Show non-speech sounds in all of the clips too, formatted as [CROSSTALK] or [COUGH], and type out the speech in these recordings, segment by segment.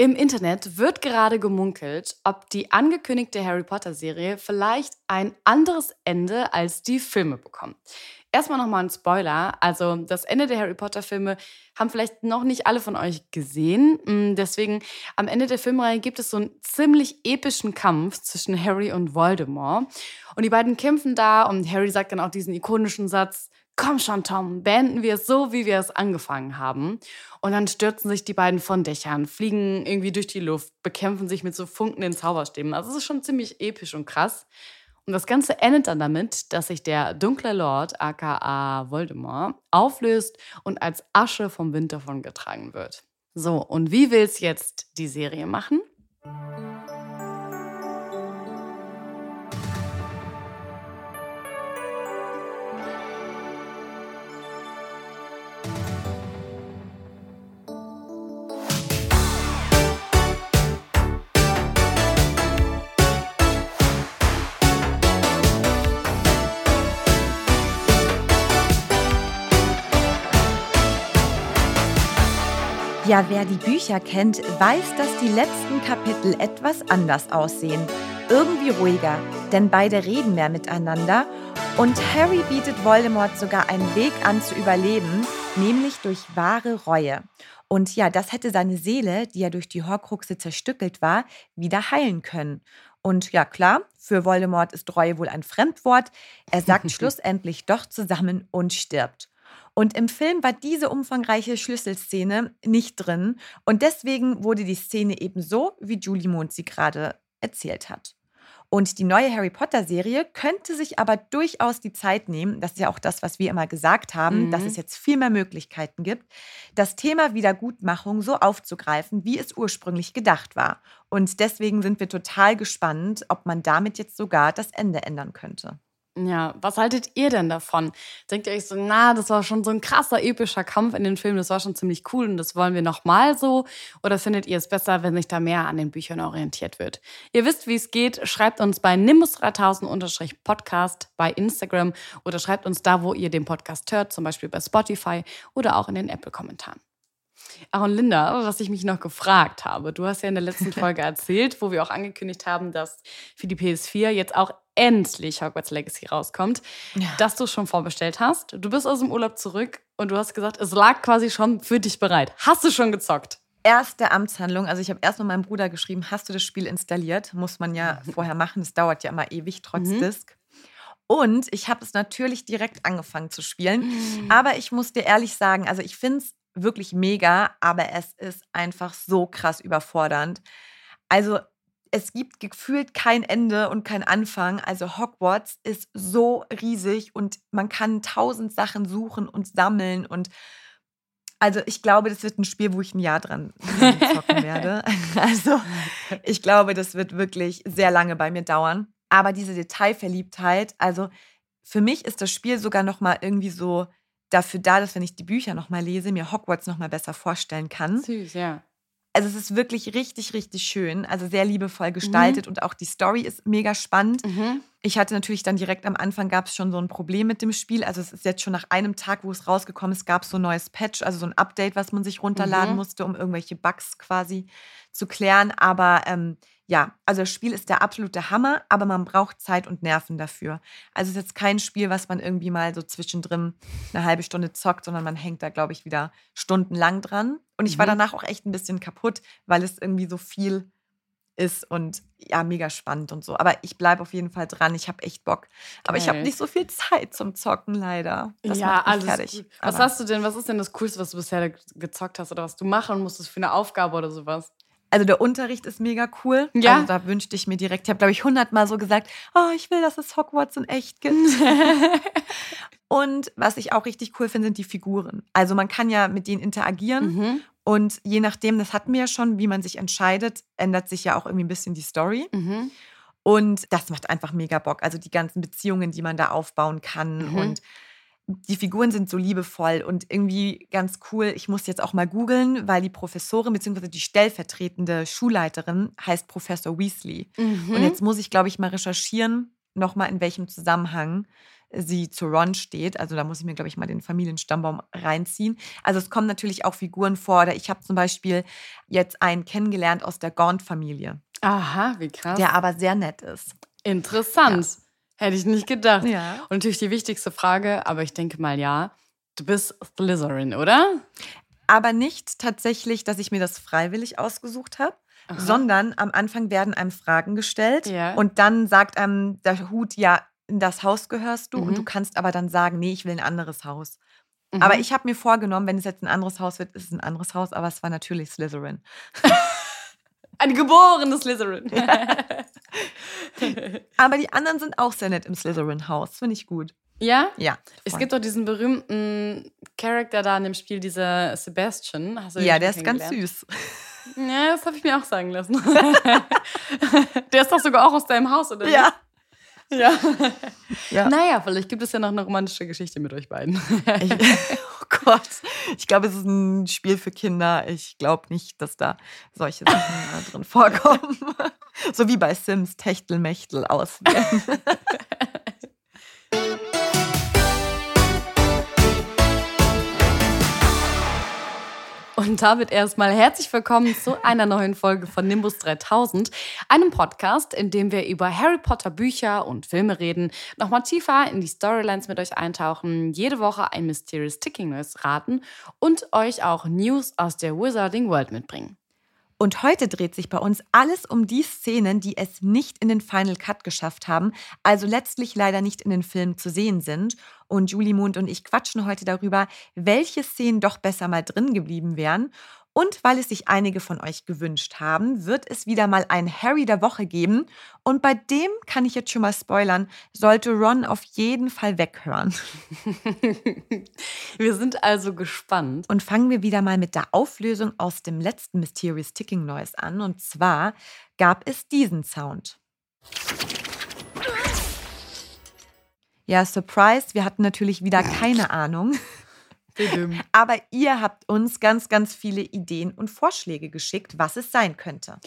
Im Internet wird gerade gemunkelt, ob die angekündigte Harry Potter-Serie vielleicht ein anderes Ende als die Filme bekommt. Erstmal nochmal ein Spoiler. Also, das Ende der Harry Potter-Filme haben vielleicht noch nicht alle von euch gesehen. Mm, Deswegen, am Ende der Filmreihe gibt es so einen ziemlich epischen Kampf zwischen Harry und Voldemort. Und die beiden kämpfen da und Harry sagt dann auch diesen ikonischen Satz: Komm schon, Tom, beenden wir es so, wie wir es angefangen haben. Und dann stürzen sich die beiden von Dächern, fliegen irgendwie durch die Luft, bekämpfen sich mit so funkenden Zauberstäben. Also es ist schon ziemlich episch und krass. Und das Ganze endet dann damit, dass sich der dunkle Lord, aka Voldemort, auflöst und als Asche vom Wind davon getragen wird. So, und wie will es jetzt die Serie machen? Ja, wer die Bücher kennt, weiß, dass die letzten Kapitel etwas anders aussehen. Irgendwie ruhiger, denn beide reden mehr miteinander. Und Harry bietet Voldemort sogar einen Weg an zu überleben, nämlich durch wahre Reue. Und ja, das hätte seine Seele, die ja durch die Horcruxe zerstückelt war, wieder heilen können. Und ja, klar, für Voldemort ist Reue wohl ein Fremdwort. Er sagt [LAUGHS] schlussendlich doch zusammen und stirbt. Und im Film war diese umfangreiche Schlüsselszene nicht drin. Und deswegen wurde die Szene eben so, wie Julie Mond sie gerade erzählt hat. Und die neue Harry Potter-Serie könnte sich aber durchaus die Zeit nehmen, das ist ja auch das, was wir immer gesagt haben, Mhm. dass es jetzt viel mehr Möglichkeiten gibt, das Thema Wiedergutmachung so aufzugreifen, wie es ursprünglich gedacht war. Und deswegen sind wir total gespannt, ob man damit jetzt sogar das Ende ändern könnte. Ja, was haltet ihr denn davon? Denkt ihr euch so, na, das war schon so ein krasser, epischer Kampf in den Filmen, das war schon ziemlich cool und das wollen wir nochmal so? Oder findet ihr es besser, wenn sich da mehr an den Büchern orientiert wird? Ihr wisst, wie es geht. Schreibt uns bei nimbus3000-podcast bei Instagram oder schreibt uns da, wo ihr den Podcast hört, zum Beispiel bei Spotify oder auch in den Apple-Kommentaren. Ach und Linda, was ich mich noch gefragt habe, du hast ja in der letzten [LAUGHS] Folge erzählt, wo wir auch angekündigt haben, dass für die PS4 jetzt auch endlich Hogwarts Legacy rauskommt, dass du es schon vorbestellt hast. Du bist aus dem Urlaub zurück und du hast gesagt, es lag quasi schon für dich bereit. Hast du schon gezockt? Erste Amtshandlung, also ich habe erst mal meinem Bruder geschrieben, hast du das Spiel installiert? Muss man ja vorher machen, das dauert ja immer ewig, trotz Mhm. Disk. Und ich habe es natürlich direkt angefangen zu spielen. Aber ich muss dir ehrlich sagen, also ich finde es wirklich mega, aber es ist einfach so krass überfordernd. Also es gibt gefühlt kein Ende und kein Anfang. Also Hogwarts ist so riesig und man kann tausend Sachen suchen und sammeln und also ich glaube, das wird ein Spiel, wo ich ein Jahr dran zocken werde. [LAUGHS] [LAUGHS] Also ich glaube, das wird wirklich sehr lange bei mir dauern. Aber diese Detailverliebtheit, also für mich ist das Spiel sogar noch mal irgendwie so dafür da, dass wenn ich die Bücher noch mal lese, mir Hogwarts noch mal besser vorstellen kann. Süß, ja. Also es ist wirklich richtig, richtig schön, also sehr liebevoll gestaltet und auch die Story ist mega spannend. Mhm. Ich hatte natürlich dann direkt am Anfang gab es schon so ein Problem mit dem Spiel. Also es ist jetzt schon nach einem Tag, wo es rausgekommen ist, gab es so ein neues Patch, also so ein Update, was man sich runterladen Mhm. musste, um irgendwelche Bugs quasi zu klären. Aber ähm, ja, also das Spiel ist der absolute Hammer, aber man braucht Zeit und Nerven dafür. Also es ist jetzt kein Spiel, was man irgendwie mal so zwischendrin eine halbe Stunde zockt, sondern man hängt da, glaube ich, wieder stundenlang dran. Und ich war Mhm. danach auch echt ein bisschen kaputt, weil es irgendwie so viel ist und ja, mega spannend und so. Aber ich bleibe auf jeden Fall dran. Ich habe echt Bock. Aber ich habe Geil. nicht so viel Zeit zum Zocken, leider. Das ja, alles fertig. Was hast du denn, was ist denn das Coolste, was du bisher ge- gezockt hast oder was du machen musstest für eine Aufgabe oder sowas? Also der Unterricht ist mega cool. Ja? Also da wünschte ich mir direkt, ich habe glaube ich hundertmal so gesagt, oh, ich will, dass es Hogwarts in echt gibt. [LAUGHS] und was ich auch richtig cool finde, sind die Figuren. Also man kann ja mit denen interagieren Mhm. und je nachdem, das hatten wir ja schon, wie man sich entscheidet, ändert sich ja auch irgendwie ein bisschen die Story. Mhm. Und das macht einfach mega Bock. Also die ganzen Beziehungen, die man da aufbauen kann Mhm. und die Figuren sind so liebevoll und irgendwie ganz cool. Ich muss jetzt auch mal googeln, weil die Professorin bzw. die stellvertretende Schulleiterin heißt Professor Weasley. Mhm. Und jetzt muss ich, glaube ich, mal recherchieren, nochmal in welchem Zusammenhang sie zu Ron steht. Also da muss ich mir, glaube ich, mal den Familienstammbaum reinziehen. Also es kommen natürlich auch Figuren vor. Oder ich habe zum Beispiel jetzt einen kennengelernt aus der Gaunt-Familie, Aha, wie krass. der aber sehr nett ist. Interessant. Hätte ich nicht gedacht. Ja. Und natürlich die wichtigste Frage, aber ich denke mal ja. Du bist Slytherin, oder? Aber nicht tatsächlich, dass ich mir das freiwillig ausgesucht habe, sondern am Anfang werden einem Fragen gestellt Ja. und dann sagt einem der Hut, ja, in das Haus gehörst du Mhm. und du kannst aber dann sagen, nee, ich will ein anderes Haus. Mhm. Aber ich habe mir vorgenommen, wenn es jetzt ein anderes Haus wird, ist es ein anderes Haus, aber es war natürlich Slytherin. [LAUGHS] Ein geborenes Slytherin. [LAUGHS] [LAUGHS] Aber die anderen sind auch sehr nett im Slytherin-Haus, finde ich gut. ja? Ja. Es voll. gibt doch diesen berühmten Charakter da in dem Spiel, dieser Sebastian. Hast du ja, der ist ganz süß. Ja, das habe ich mir auch sagen lassen. [LAUGHS] der ist doch sogar auch aus deinem Haus, oder? Ja. Ja. [LAUGHS] Ja. Naja, vielleicht gibt es ja noch eine romantische Geschichte mit euch beiden. Ich, [LAUGHS] oh Gott. Ich glaube, es ist ein Spiel für Kinder. Ich glaube nicht, dass da solche Sachen [LAUGHS] drin vorkommen. So wie bei Sims Techtelmechtel auswählen. Und damit erstmal herzlich willkommen zu einer neuen Folge von Nimbus 3000, einem Podcast, in dem wir über Harry Potter Bücher und Filme reden, nochmal tiefer in die Storylines mit euch eintauchen, jede Woche ein Mysterious Ticking News raten und euch auch News aus der Wizarding World mitbringen. Und heute dreht sich bei uns alles um die Szenen, die es nicht in den Final Cut geschafft haben, also letztlich leider nicht in den Filmen zu sehen sind. Und Julie Mond und ich quatschen heute darüber, welche Szenen doch besser mal drin geblieben wären. Und weil es sich einige von euch gewünscht haben, wird es wieder mal ein Harry der Woche geben. Und bei dem kann ich jetzt schon mal spoilern, sollte Ron auf jeden Fall weghören. [LAUGHS] Wir sind also gespannt. Und fangen wir wieder mal mit der Auflösung aus dem letzten Mysterious Ticking Noise an. Und zwar gab es diesen Sound. Ja, Surprise, wir hatten natürlich wieder keine Ahnung. [LAUGHS] Aber ihr habt uns ganz, ganz viele Ideen und Vorschläge geschickt, was es sein könnte.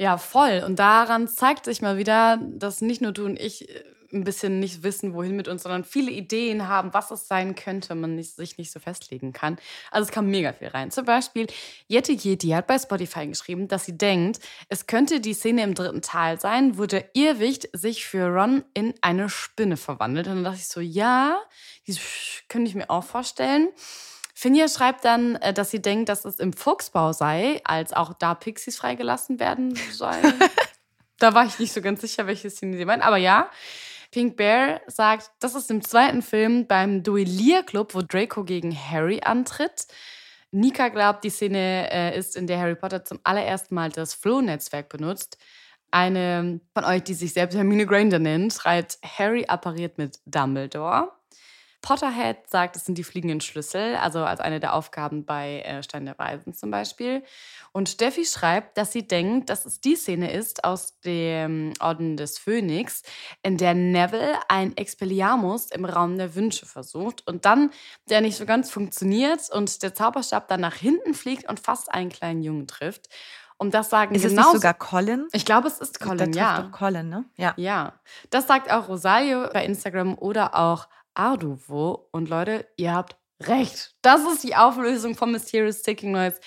Ja, voll. Und daran zeigt sich mal wieder, dass nicht nur du und ich äh, ein bisschen nicht wissen, wohin mit uns, sondern viele Ideen haben, was es sein könnte, man nicht, sich nicht so festlegen kann. Also es kam mega viel rein. Zum Beispiel, Jette Yeti hat bei Spotify geschrieben, dass sie denkt, es könnte die Szene im dritten Teil sein, wo der Irrwicht sich für Ron in eine Spinne verwandelt. Und dann dachte ich so, ja, das könnte ich mir auch vorstellen. Finja schreibt dann, äh, dass sie denkt, dass es im Fuchsbau sei, als auch da Pixies freigelassen werden sollen. [LAUGHS] da war ich nicht so ganz sicher, welche Szene sie meint. Aber ja, Pink Bear sagt, das ist im zweiten Film beim Duellierclub, wo Draco gegen Harry antritt. Nika glaubt, die Szene äh, ist, in der Harry Potter zum allerersten Mal das Flow-Netzwerk benutzt. Eine von euch, die sich selbst Hermine Granger nennt, schreibt, Harry appariert mit Dumbledore. Potterhead sagt, es sind die fliegenden Schlüssel, also als eine der Aufgaben bei äh, Stein der Weisen zum Beispiel. Und Steffi schreibt, dass sie denkt, dass es die Szene ist aus dem Orden des Phönix, in der Neville ein Expelliarmus im Raum der Wünsche versucht und dann der nicht so ganz funktioniert und der Zauberstab dann nach hinten fliegt und fast einen kleinen Jungen trifft. Und das sagen Ist es genau. nicht sogar Colin? ich glaube, es ist Colin, trifft ja. doch Colin, ne? Ja. Ja, das sagt auch Rosario bei Instagram oder auch Arduvo. Und Leute, ihr habt recht. Das ist die Auflösung von Mysterious Ticking Noise.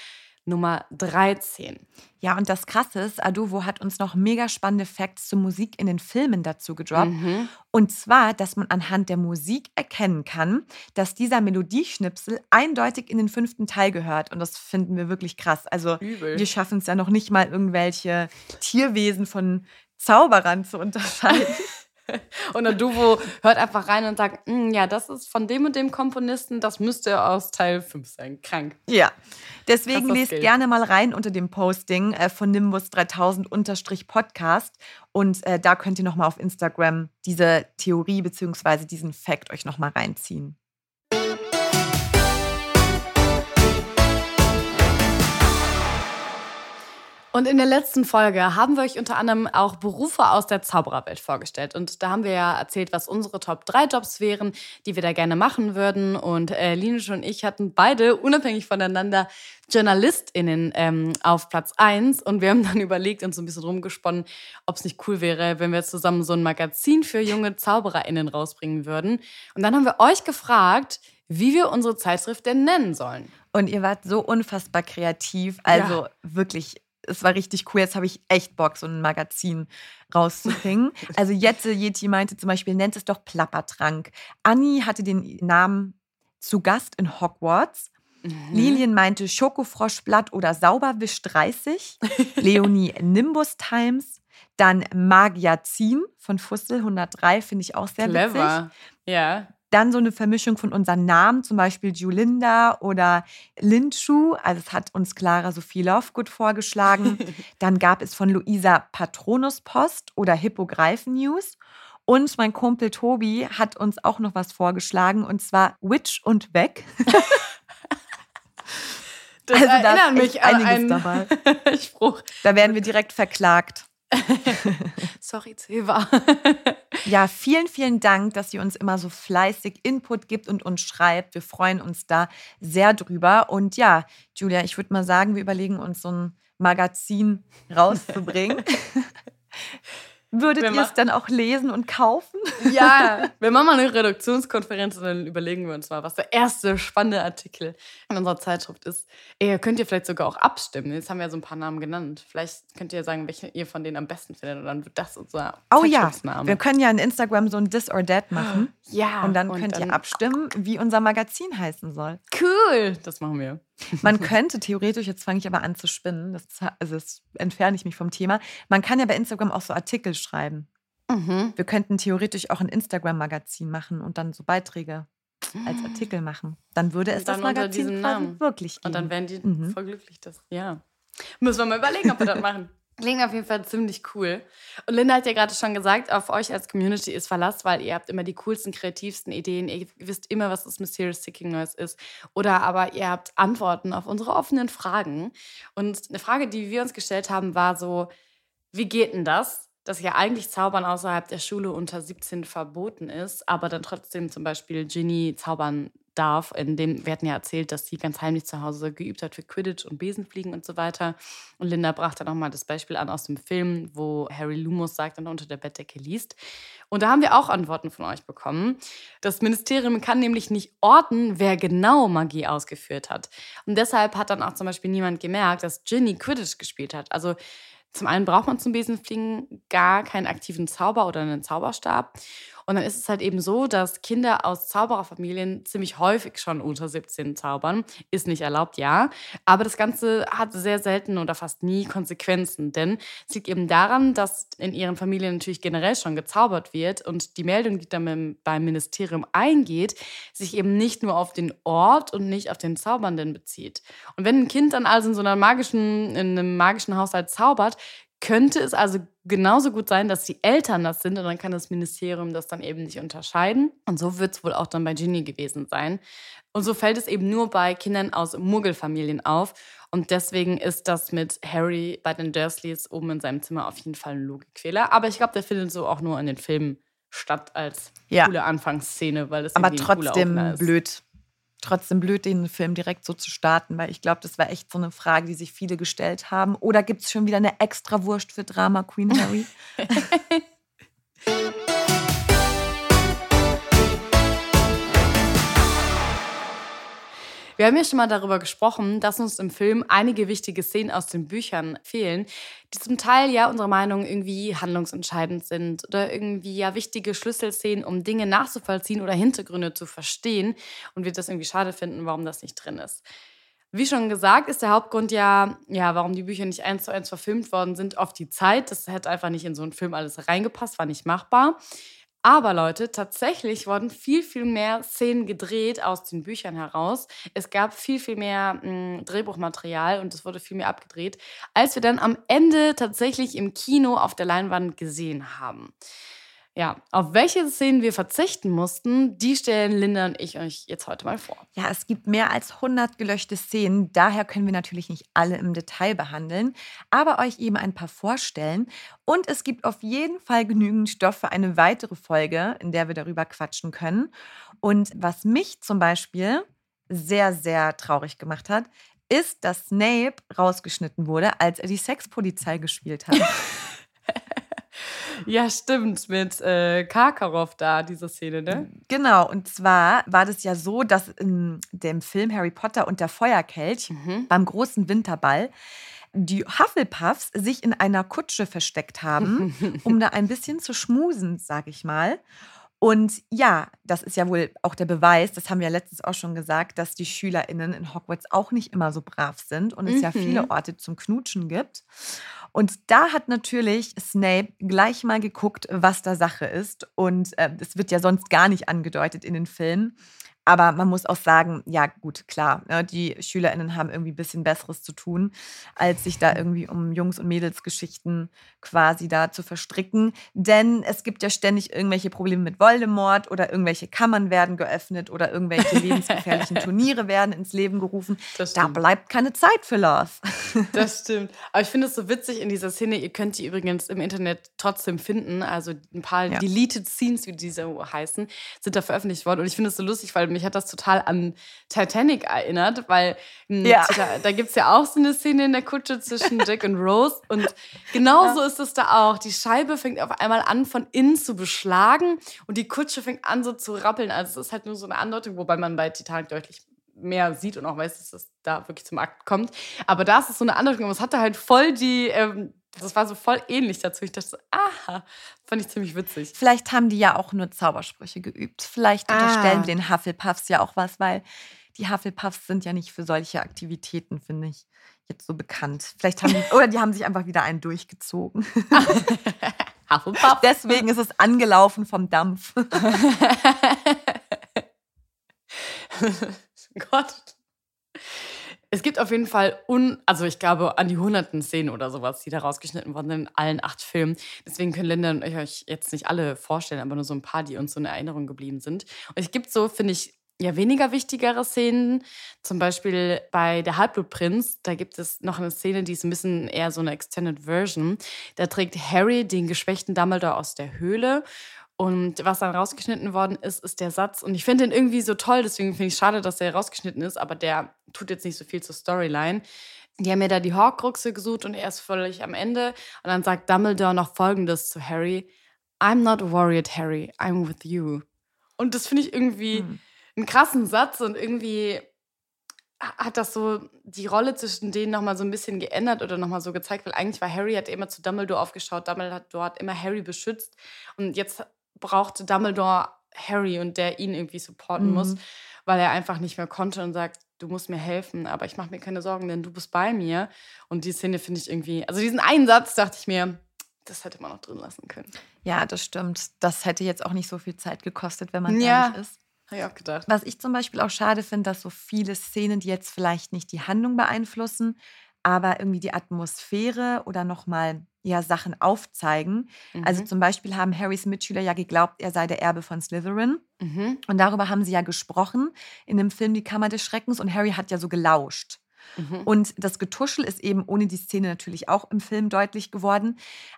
Nummer 13. Ja, und das Krasse ist, Aduvo hat uns noch mega spannende Facts zur Musik in den Filmen dazu gedroppt. Mhm. Und zwar, dass man anhand der Musik erkennen kann, dass dieser Melodieschnipsel eindeutig in den fünften Teil gehört. Und das finden wir wirklich krass. Also Übel. wir schaffen es ja noch nicht mal, irgendwelche Tierwesen von Zauberern zu unterscheiden. [LAUGHS] [LAUGHS] Und der Duvo hört einfach rein und sagt, "Mm, ja, das ist von dem und dem Komponisten, das müsste aus Teil 5 sein. Krank. Ja, deswegen Krasser lest Skill. gerne mal rein unter dem Posting äh, von Nimbus 3000 Podcast und äh, da könnt ihr nochmal auf Instagram diese Theorie bzw. diesen Fact euch nochmal reinziehen. Und in der letzten Folge haben wir euch unter anderem auch Berufe aus der Zaubererwelt vorgestellt. Und da haben wir ja erzählt, was unsere Top 3 Jobs wären, die wir da gerne machen würden. Und äh, Linus und ich hatten beide unabhängig voneinander JournalistInnen ähm, auf Platz 1. Und wir haben dann [LAUGHS] überlegt und so ein bisschen rumgesponnen, ob es nicht cool wäre, wenn wir zusammen so ein Magazin für junge ZaubererInnen rausbringen würden. Und dann haben wir euch gefragt, wie wir unsere Zeitschrift denn nennen sollen. Und ihr wart so unfassbar kreativ. Also wirklich, es war richtig cool. Jetzt habe ich echt Bock, so ein Magazin rauszubringen. [LAUGHS] also Jette Yeti meinte zum Beispiel, nennt es doch Plappertrank. Anni hatte den Namen zu Gast in Hogwarts. Lilien meinte Schokofroschblatt oder Sauberwisch 30. [LAUGHS] Leonie Nimbus Times. Dann Magiazin von Fussel 103, finde ich auch sehr witzig. Clever. Ja. Dann so eine Vermischung von unseren Namen, zum Beispiel Julinda oder Lindschuh. Also es hat uns Clara Sophie Lovegood vorgeschlagen. [LAUGHS] Dann gab es von Luisa Patronuspost oder Hippogreifen News. Und mein Kumpel Tobi hat uns auch noch was vorgeschlagen, und zwar Witch und Weg. Das Also erinnert mich an einiges einen dabei. [LAUGHS] Spruch. Da werden wir direkt verklagt. [LAUGHS] Sorry, Zeva. Ja, vielen, vielen Dank, dass ihr uns immer so fleißig Input gibt und uns schreibt. Wir freuen uns da sehr drüber. Und ja, Julia, ich würde mal sagen, wir überlegen uns so ein Magazin rauszubringen. [LAUGHS] Würdet ihr es dann auch lesen und kaufen? [LAUGHS] Ja, wir machen mal eine Redaktionskonferenz und dann überlegen wir uns mal, was der erste spannende Artikel in unserer Zeitschrift ist. Ey, könnt ihr vielleicht sogar auch abstimmen. Jetzt haben wir ja so ein paar Namen genannt. Vielleicht könnt ihr sagen, welchen ihr von denen am besten findet und dann wird das unser Oh ja, wir können ja in Instagram so ein This or That machen. ja, Und dann könnt ihr abstimmen, wie unser Magazin heißen soll. Cool, das machen wir. Man könnte theoretisch, jetzt fange ich aber an zu spinnen, das, also das entferne ich mich vom Thema. Man kann ja bei Instagram auch so Artikel schreiben. Mhm. Wir könnten theoretisch auch ein Instagram-Magazin machen und dann so Beiträge als Artikel machen. Dann würde es dann das Magazin quasi Namen. wirklich geben. Und dann wären die Mhm. voll glücklich. Das, ja. Müssen wir mal überlegen, ob wir das machen. Klingt auf jeden Fall ziemlich cool. Und Linda hat ja gerade schon gesagt, auf euch als Community ist Verlass, weil ihr habt immer die coolsten, kreativsten Ideen. Ihr wisst immer, was das Mysterious Seeking Noise ist. Oder aber ihr habt Antworten auf unsere offenen Fragen. Und eine Frage, die wir uns gestellt haben, war so, wie geht denn das? Dass ja eigentlich Zaubern außerhalb der Schule unter 17 verboten ist, aber dann trotzdem zum Beispiel Ginny zaubern darf. In dem, wir hatten ja erzählt, dass sie ganz heimlich zu Hause geübt hat für Quidditch und Besenfliegen und so weiter. Und Linda brachte dann nochmal das Beispiel an aus dem Film, wo Harry Lumos sagt und unter der Bettdecke liest. Und da haben wir auch Antworten von euch bekommen. Das Ministerium kann nämlich nicht orten, wer genau Magie ausgeführt hat. Und deshalb hat dann auch zum Beispiel niemand gemerkt, dass Ginny Quidditch gespielt hat. Also zum einen braucht man zum Besenfliegen gar keinen aktiven Zauber oder einen Zauberstab. Und dann ist es halt eben so, dass Kinder aus Zaubererfamilien ziemlich häufig schon unter 17 zaubern. Ist nicht erlaubt, ja. Aber das Ganze hat sehr selten oder fast nie Konsequenzen. Denn es liegt eben daran, dass in ihren Familien natürlich generell schon gezaubert wird und die Meldung, die dann beim- Ministerium eingeht, sich eben nicht nur auf den Ort und nicht auf den Zaubernden bezieht. Und wenn ein Kind dann also in so einer magischen, in einem magischen Haushalt zaubert, könnte es also genauso gut sein, dass die Eltern das sind und dann kann das Ministerium das dann eben nicht unterscheiden. Und so wird es wohl auch dann bei Ginny gewesen sein. Und so fällt es eben nur bei Kindern aus Muggelfamilien auf. Und deswegen ist das mit Harry bei den Dursleys oben in seinem Zimmer auf jeden Fall ein Logikfehler. Aber ich glaube, der findet so auch nur in den Filmen statt als Ja. coole Anfangsszene, weil es Aber trotzdem blöd. Trotzdem blöd, den Film direkt so zu starten, weil ich glaube, das war echt so eine Frage, die sich viele gestellt haben. Oder gibt es schon wieder eine extra Wurst für Drama Queen Harry? [LAUGHS] Wir haben ja schon mal darüber gesprochen, dass uns im Film einige wichtige Szenen aus den Büchern fehlen, die zum Teil ja unserer Meinung irgendwie handlungsentscheidend sind oder irgendwie ja wichtige Schlüsselszenen, um Dinge nachzuvollziehen oder Hintergründe zu verstehen und wir das irgendwie schade finden, warum das nicht drin ist. Wie schon gesagt, ist der Hauptgrund ja, ja, warum die Bücher nicht eins zu eins verfilmt worden sind, oft die Zeit. Das hätte einfach nicht in so einen Film alles reingepasst, war nicht machbar. Aber Leute, tatsächlich wurden viel, viel mehr Szenen gedreht aus den Büchern heraus. Es gab viel, viel mehr mh, hm, Drehbuchmaterial und es wurde viel mehr abgedreht, als wir dann am Ende tatsächlich im Kino auf der Leinwand gesehen haben. Ja, auf welche Szenen wir verzichten mussten, die stellen Linda und ich euch jetzt heute mal vor. Ja, es gibt mehr als 100 gelöschte Szenen, daher können wir natürlich nicht alle im Detail behandeln, aber euch eben ein paar vorstellen. Und es gibt auf jeden Fall genügend Stoff für eine weitere Folge, in der wir darüber quatschen können. Und was mich zum Beispiel sehr, sehr traurig gemacht hat, ist, dass Snape rausgeschnitten wurde, als er die Sexpolizei gespielt hat. [LAUGHS] [LAUGHS] Ja, stimmt, mit äh, Karkaroff da, diese Szene, ne? Genau, und zwar war das ja so, dass in dem Film Harry Potter und der Feuerkelch mhm. beim großen Winterball die Hufflepuffs sich in einer Kutsche versteckt haben, [LAUGHS] um da ein bisschen zu schmusen, sag ich mal. Und ja, das ist ja wohl auch der Beweis, das haben wir ja letztens auch schon gesagt, dass die SchülerInnen in Hogwarts auch nicht immer so brav sind und es mhm. ja viele Orte zum Knutschen gibt. Und da hat natürlich Snape gleich mal geguckt, was da Sache ist. Und äh, es wird ja sonst gar nicht angedeutet in den Filmen. Aber man muss auch sagen, ja gut, klar, ne, die SchülerInnen haben irgendwie ein bisschen Besseres zu tun, als sich da irgendwie um Jungs- und Mädelsgeschichten quasi da zu verstricken. Denn es gibt ja ständig irgendwelche Probleme mit Voldemort oder irgendwelche Kammern werden geöffnet oder irgendwelche lebensgefährlichen [LAUGHS] Turniere werden ins Leben gerufen. Da bleibt keine Zeit für Love. [LAUGHS] Das stimmt. Aber ich finde es so witzig in dieser Szene. Ihr könnt die übrigens im Internet trotzdem finden. Also ein paar ja. Deleted Scenes, wie diese heißen, sind da veröffentlicht worden. Und ich finde es so lustig, weil mich hat das total an Titanic erinnert, weil hm, ja. da, da gibt es ja auch so eine Szene in der Kutsche zwischen [LAUGHS] Jack und Rose. Und genauso ja. ist es da auch. Die Scheibe fängt auf einmal an, von innen zu beschlagen und die Kutsche fängt an, so zu rappeln. Also es ist halt nur so eine Andeutung, wobei man bei Titanic deutlich mehr sieht und auch weiß, dass es da wirklich zum Akt kommt. Aber da ist es so eine Andeutung, aber es hatte halt voll die, ähm, das war so voll ähnlich dazu. Ich dachte aha, fand ich ziemlich witzig. Vielleicht haben die ja auch nur Zaubersprüche geübt. Vielleicht ah. unterstellen wir den Hufflepuffs ja auch was, weil die Hufflepuffs sind ja nicht für solche Aktivitäten, finde ich, jetzt so bekannt. Vielleicht haben die, [LAUGHS] oder die haben sich einfach wieder einen durchgezogen. [LAUGHS] Hufflepuff. Deswegen ist es angelaufen vom Dampf. [LAUGHS] Gott. Es gibt auf jeden Fall, un, also ich glaube, an die hunderten Szenen oder sowas, die da rausgeschnitten worden sind in allen acht Filmen. Deswegen können Linda und ich euch jetzt nicht alle vorstellen, aber nur so ein paar, die uns so in Erinnerung geblieben sind. Und es gibt so, finde ich, ja weniger wichtigere Szenen. Zum Beispiel bei Der Halbblutprinz, da gibt es noch eine Szene, die ist ein bisschen eher so eine Extended Version. Da trägt Harry den geschwächten Dumbledore aus der Höhle und was dann rausgeschnitten worden ist, ist der Satz. Und ich finde den irgendwie so toll, deswegen finde ich es schade, dass der rausgeschnitten ist, aber der tut jetzt nicht so viel zur Storyline. Die haben mir da die Horcruxe gesucht und er ist völlig am Ende. Und dann sagt Dumbledore noch folgendes zu Harry: I'm not worried, Harry, I'm with you. Und das finde ich irgendwie hm. einen krassen Satz und irgendwie hat das so die Rolle zwischen denen nochmal so ein bisschen geändert oder nochmal so gezeigt, weil eigentlich war Harry hat immer zu Dumbledore aufgeschaut, Dumbledore hat immer Harry beschützt und jetzt brauchte Dumbledore Harry und der ihn irgendwie supporten mhm. muss, weil er einfach nicht mehr konnte und sagt, du musst mir helfen, aber ich mache mir keine Sorgen, denn du bist bei mir. Und die Szene finde ich irgendwie, also diesen einen Satz dachte ich mir, das hätte man noch drin lassen können. Ja, das stimmt. Das hätte jetzt auch nicht so viel Zeit gekostet, wenn man ja. ehrlich ist. Habe ich auch gedacht. Was ich zum Beispiel auch schade finde, dass so viele Szenen, die jetzt vielleicht nicht die Handlung beeinflussen, aber irgendwie die Atmosphäre oder nochmal ja, Sachen aufzeigen. Also mhm. Also zum Beispiel haben Harrys Mitschüler ja geglaubt, er sei der Erbe von Slytherin. Mhm. Und darüber haben sie ja gesprochen in dem Film Die Kammer des Schreckens und Harry hat ja so gelauscht. Mhm. Und das Getuschel ist eben ohne die Szene natürlich auch im Film deutlich geworden.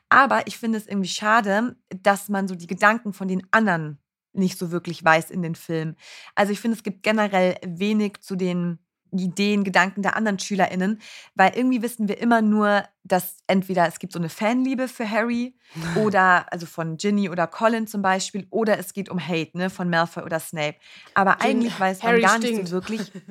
Aber ich finde es irgendwie schade, dass man so die Gedanken von den anderen nicht so wirklich weiß in den Film. Also ich finde, es gibt generell wenig zu den Ideen, Gedanken der anderen SchülerInnen, weil irgendwie wissen wir immer nur, dass entweder es gibt so eine Fanliebe für Harry [LAUGHS] oder, also von Ginny oder Colin zum Beispiel, oder es geht um Hate, ne, von Malfoy oder Snape. Aber Gin eigentlich weiß man Harry gar stinkt. nicht so wirklich. [LAUGHS]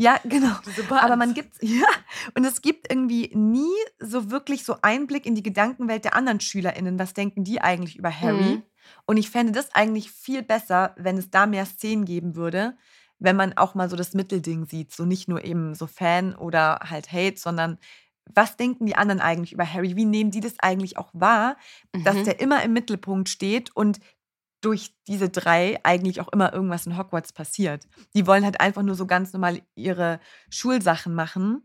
Ja, genau. Aber man gibt, [LAUGHS] ja, und es gibt irgendwie nie so wirklich so Einblick in die Gedankenwelt der anderen SchülerInnen. Was denken die eigentlich über Harry? Mhm. Und ich fände das eigentlich viel besser, wenn es da mehr Szenen geben würde, wenn man auch mal so das Mittelding sieht. So nicht nur eben so Fan oder halt Hate, sondern was denken die anderen eigentlich über Harry? Wie nehmen die das eigentlich auch wahr, dass Mhm. der immer im Mittelpunkt steht und durch diese drei eigentlich auch immer irgendwas in Hogwarts passiert. Die wollen halt einfach nur so ganz normal ihre Schulsachen machen.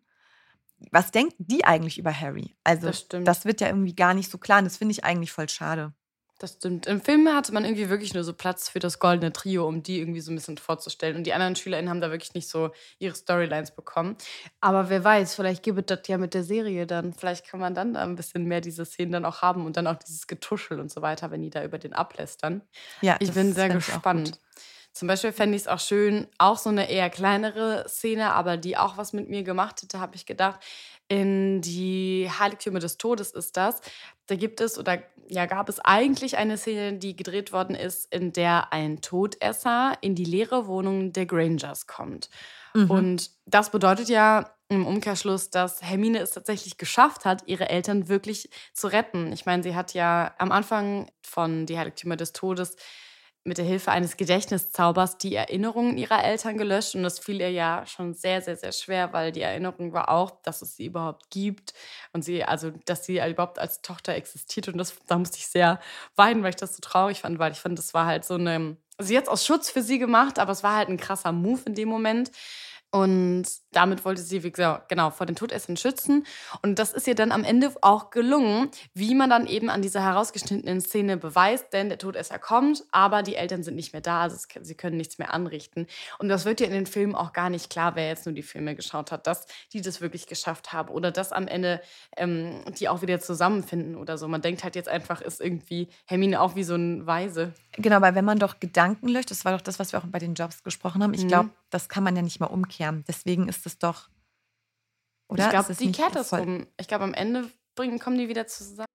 Was denken die eigentlich über Harry? Also, Das das wird ja irgendwie gar nicht so klar. Und das finde ich eigentlich voll schade. Das stimmt. Im Film hatte man irgendwie wirklich nur so Platz für das goldene Trio, um die irgendwie so ein bisschen vorzustellen. Und die anderen SchülerInnen haben da wirklich nicht so ihre Storylines bekommen. Aber wer weiß, vielleicht gibt es das ja mit der Serie dann. Vielleicht kann man dann da ein bisschen mehr diese Szenen dann auch haben und dann auch dieses Getuschel und so weiter, wenn die da über den ablästern. Ja, Ich bin sehr gespannt. Zum Beispiel fände ich es auch schön, auch so eine eher kleinere Szene, aber die auch was mit mir gemacht hätte, habe ich gedacht. In die Heiligtümer des Todes ist das. Da gibt es oder ja, gab es eigentlich eine Szene, die gedreht worden ist, in der ein Todesser in die leere Wohnung der Grangers kommt. Mhm. Und das bedeutet ja im Umkehrschluss, dass Hermine es tatsächlich geschafft hat, ihre Eltern wirklich zu retten. Ich meine, sie hat ja am Anfang von Die Heiligtümer des Todes mit der Hilfe eines Gedächtniszaubers die Erinnerungen ihrer Eltern gelöscht. Und das fiel ihr ja schon sehr, sehr, sehr schwer, weil die Erinnerung war auch, dass es sie überhaupt gibt und sie, also, dass sie überhaupt als Tochter existiert. Und das, da musste ich sehr weinen, weil ich das so traurig fand, weil ich fand, das war halt so eine, sie hat es aus Schutz für sie gemacht, aber es war halt ein krasser Move in dem Moment. Und damit wollte sie, wie gesagt, genau, vor den Todessern schützen. Und das ist ihr dann am Ende auch gelungen, wie man dann eben an dieser herausgeschnittenen Szene beweist, denn der Todesser kommt, aber die Eltern sind nicht mehr da, also sie können nichts mehr anrichten. Und das wird ja in den Filmen auch gar nicht klar, wer jetzt nur die Filme geschaut hat, dass die das wirklich geschafft haben oder dass am Ende ähm, die auch wieder zusammenfinden oder so. Man denkt halt jetzt einfach, ist irgendwie Hermine auch wie so ein Weise. Genau, weil wenn man doch Gedanken löscht, das war doch das, was wir auch bei den Jobs gesprochen haben. Ich Mhm. Das kann man ja nicht mal umkehren. Deswegen ist es doch. Oder? ich Ist glaube, die nicht kehrt das voll- um. Ich glaube, am Ende bringen, kommen die wieder zusammen.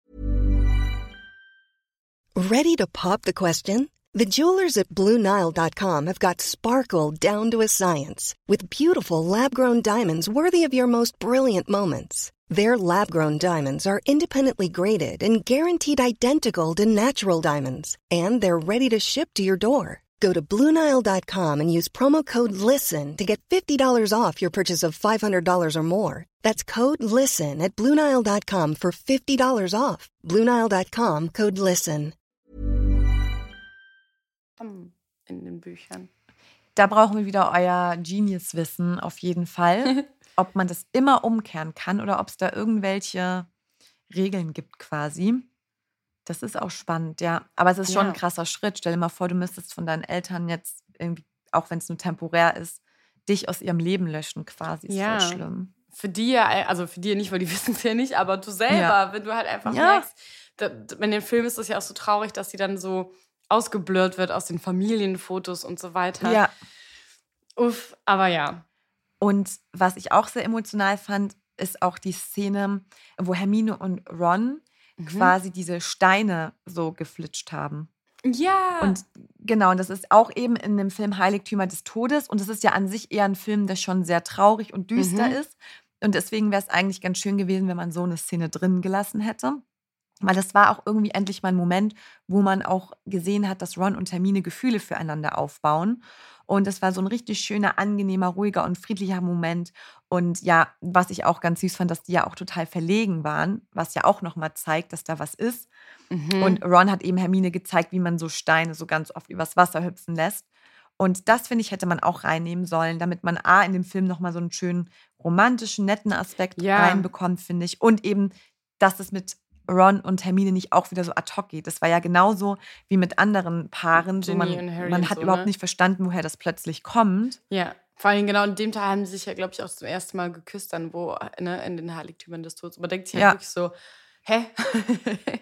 Ready to pop the question? The jewelers at BlueNile.com have got sparkle down to a science with beautiful lab grown diamonds worthy of your most brilliant moments. Their lab grown diamonds are independently graded and guaranteed identical to natural diamonds, and they're ready to ship to your door. Go to BlueNile.com and use promo code LISTEN to get $50 off your purchase of $500 or more. That's code LISTEN at BlueNile.com for $50 off. BlueNile.com code LISTEN. In den Büchern. Da brauchen wir wieder euer Genius-Wissen auf jeden Fall. [LAUGHS] ob man das immer umkehren kann oder ob es da irgendwelche Regeln gibt quasi. Das ist auch spannend, ja. Aber es ist schon Ja. ein krasser Schritt. Stell dir mal vor, du müsstest von deinen Eltern jetzt irgendwie, auch wenn es nur temporär ist, dich aus ihrem Leben löschen quasi. Ist Ja. voll schlimm. Für die ja, also für die ja nicht, weil die [LAUGHS] wissen es ja nicht, aber du selber, Ja. wenn du halt einfach Ja. merkst, da, in dem Film ist es ja auch so traurig, dass sie dann so ausgeblurrt wird aus den Familienfotos und so weiter. Ja. Uff, aber ja. Und was ich auch sehr emotional fand, ist auch die Szene, wo Hermine und Ron Mhm. quasi diese Steine so geflitscht haben. Ja. Und genau, und das ist auch eben in dem Film Heiligtümer des Todes. Und das ist ja an sich eher ein Film, der schon sehr traurig und düster Mhm. ist. Und deswegen wäre es eigentlich ganz schön gewesen, wenn man so eine Szene drin gelassen hätte. Weil das war auch irgendwie endlich mal ein Moment, wo man auch gesehen hat, dass Ron und Hermine Gefühle füreinander aufbauen. Und das war so ein richtig schöner, angenehmer, ruhiger und friedlicher Moment. Und ja, was ich auch ganz süß fand, dass die ja auch total verlegen waren, was ja auch nochmal zeigt, dass da was ist. Mhm. Und Ron hat eben Hermine gezeigt, wie man so Steine so ganz oft übers Wasser hüpfen lässt. Und das, finde ich, hätte man auch reinnehmen sollen, damit man A, in dem Film nochmal so einen schönen romantischen, netten Aspekt Ja. reinbekommt, finde ich. Und eben, dass es mit Ron und Hermine nicht auch wieder so ad hoc geht. Das war ja genauso wie mit anderen Paaren. So man man hat so, überhaupt ne? nicht verstanden, woher das plötzlich kommt. Ja, vor allem genau in dem Teil haben sie sich ja, glaube ich, auch zum ersten Mal geküsst, dann wo, ne, in den Heiligtümern des Todes. Man denkt sich Ja. halt wirklich so, hä? [LAUGHS]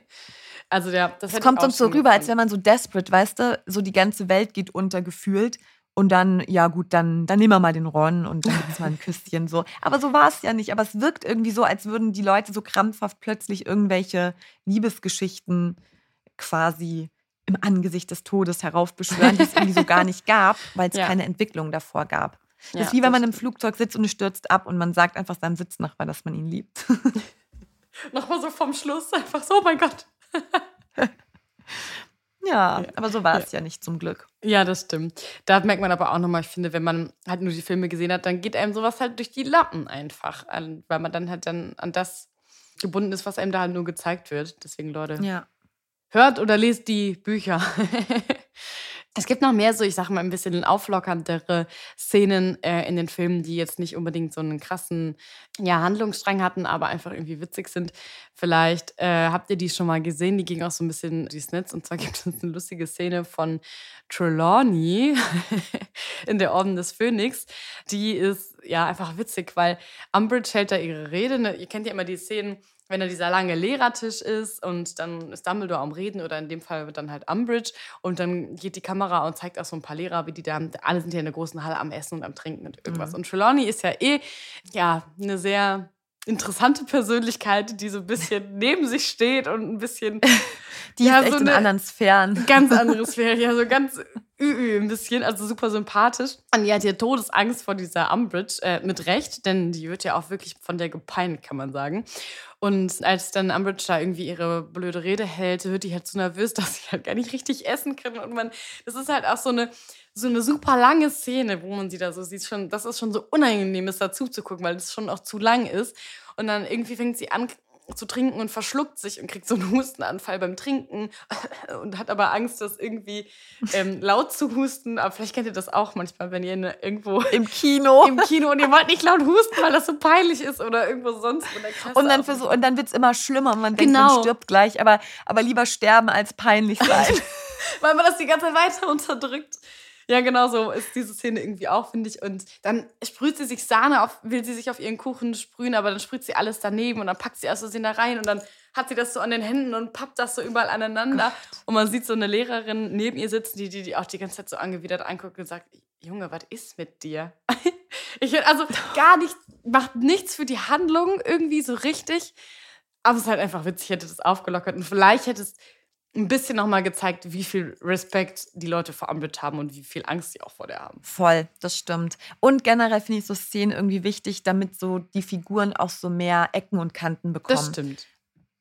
also ja, das Es hätte kommt uns so rüber, als gefunden. wäre man so desperate, weißt du? So die ganze Welt geht unter gefühlt. Und dann, ja gut, dann, dann nehmen wir mal den Ron und dann gibt es mal ein [LAUGHS] Küsschen so. Aber so war es ja nicht. Aber es wirkt irgendwie so, als würden die Leute so krampfhaft plötzlich irgendwelche Liebesgeschichten quasi im Angesicht des Todes heraufbeschwören, die es irgendwie so gar nicht gab, weil es Ja. keine Entwicklung davor gab. Das ist wie wenn man im Flugzeug sitzt und es stürzt ab und man sagt einfach seinem Sitznachbar, dass man ihn liebt. [LAUGHS] Nochmal so vom Schluss einfach so, oh mein Gott. [LAUGHS] ja, aber so war es ja. ja nicht zum Glück. Ja, das stimmt. Da merkt man aber auch nochmal, ich finde, wenn man halt nur die Filme gesehen hat, dann geht einem sowas halt durch die Lappen einfach. Weil man dann halt dann an das gebunden ist, was einem da halt nur gezeigt wird. Deswegen, Leute, ja. hört oder lest die Bücher. [LAUGHS] Es gibt noch mehr so, ich sag mal, ein bisschen auflockerndere Szenen äh, in den Filmen, die jetzt nicht unbedingt so einen krassen ja, Handlungsstrang hatten, aber einfach irgendwie witzig sind. Vielleicht äh, habt ihr die schon mal gesehen, die ging auch so ein bisschen durchs Netz. Und zwar [LAUGHS] gibt es eine lustige Szene von Trelawney [LAUGHS] in der Orden des Phönix. Die ist ja einfach witzig, weil Umbridge hält da ihre Rede. Ne? Ihr kennt ja immer die Szenen, wenn da dieser lange Lehrertisch ist und dann ist Dumbledore am Reden oder in dem Fall wird dann halt Umbridge und dann geht die Kamera und zeigt auch so ein paar Lehrer, wie die da, alle sind ja in der großen Halle am Essen und am Trinken und irgendwas. Mhm. Und Trelawney ist ja eh, ja, eine sehr interessante Persönlichkeit, die so ein bisschen [LAUGHS] neben sich steht und ein bisschen. Die ja, ist echt so in anderen Sphären. Ganz andere [LAUGHS] Sphäre, ja, so ganz ü ein bisschen, also super sympathisch. Und die hat ja Todesangst vor dieser Umbridge, äh, mit Recht, denn die wird ja auch wirklich von der gepeint, kann man sagen. Und als dann Umbridge da irgendwie ihre blöde Rede hält, wird die halt so nervös, [LAUGHS] dass sie halt gar nicht richtig essen kann. Und man, das ist halt auch so eine, so eine super lange Szene, wo man sie da so sieht. Schon, das ist schon so unangenehm, ist dazu zu gucken, weil es schon auch zu lang ist. Und dann irgendwie fängt sie an, zu trinken und verschluckt sich und kriegt so einen Hustenanfall beim Trinken [LAUGHS] und hat aber Angst, das irgendwie ähm, laut zu husten. Aber vielleicht kennt ihr das auch manchmal, wenn ihr irgendwo im Kino [LAUGHS] im Kino und ihr wollt nicht laut husten, weil das so peinlich ist oder irgendwo sonst. Und dann, versuch, und dann wird es immer schlimmer und man denkt, genau. man stirbt gleich, aber, aber lieber sterben als peinlich sein. [LAUGHS] weil man das die ganze Zeit weiter unterdrückt. Ja, genau so ist diese Szene irgendwie auch, finde ich. Und dann sprüht sie sich Sahne auf, will sie sich auf ihren Kuchen sprühen, aber dann sprüht sie alles daneben und dann packt sie erst so da rein und dann hat sie das so an den Händen und pappt das so überall aneinander. Gott. Und man sieht so eine Lehrerin neben ihr sitzen, die, die, die auch die ganze Zeit so angewidert anguckt und sagt, Junge, was ist mit dir? [LAUGHS] ich also gar nicht, macht nichts für die Handlung irgendwie so richtig. Aber es ist halt einfach witzig, hätte das aufgelockert. Und vielleicht hätte es ein bisschen nochmal gezeigt, wie viel Respekt die Leute vor Umbridge haben und wie viel Angst sie auch vor der haben. Voll, das stimmt. Und generell finde ich so Szenen irgendwie wichtig, damit so die Figuren auch so mehr Ecken und Kanten bekommen. Das stimmt.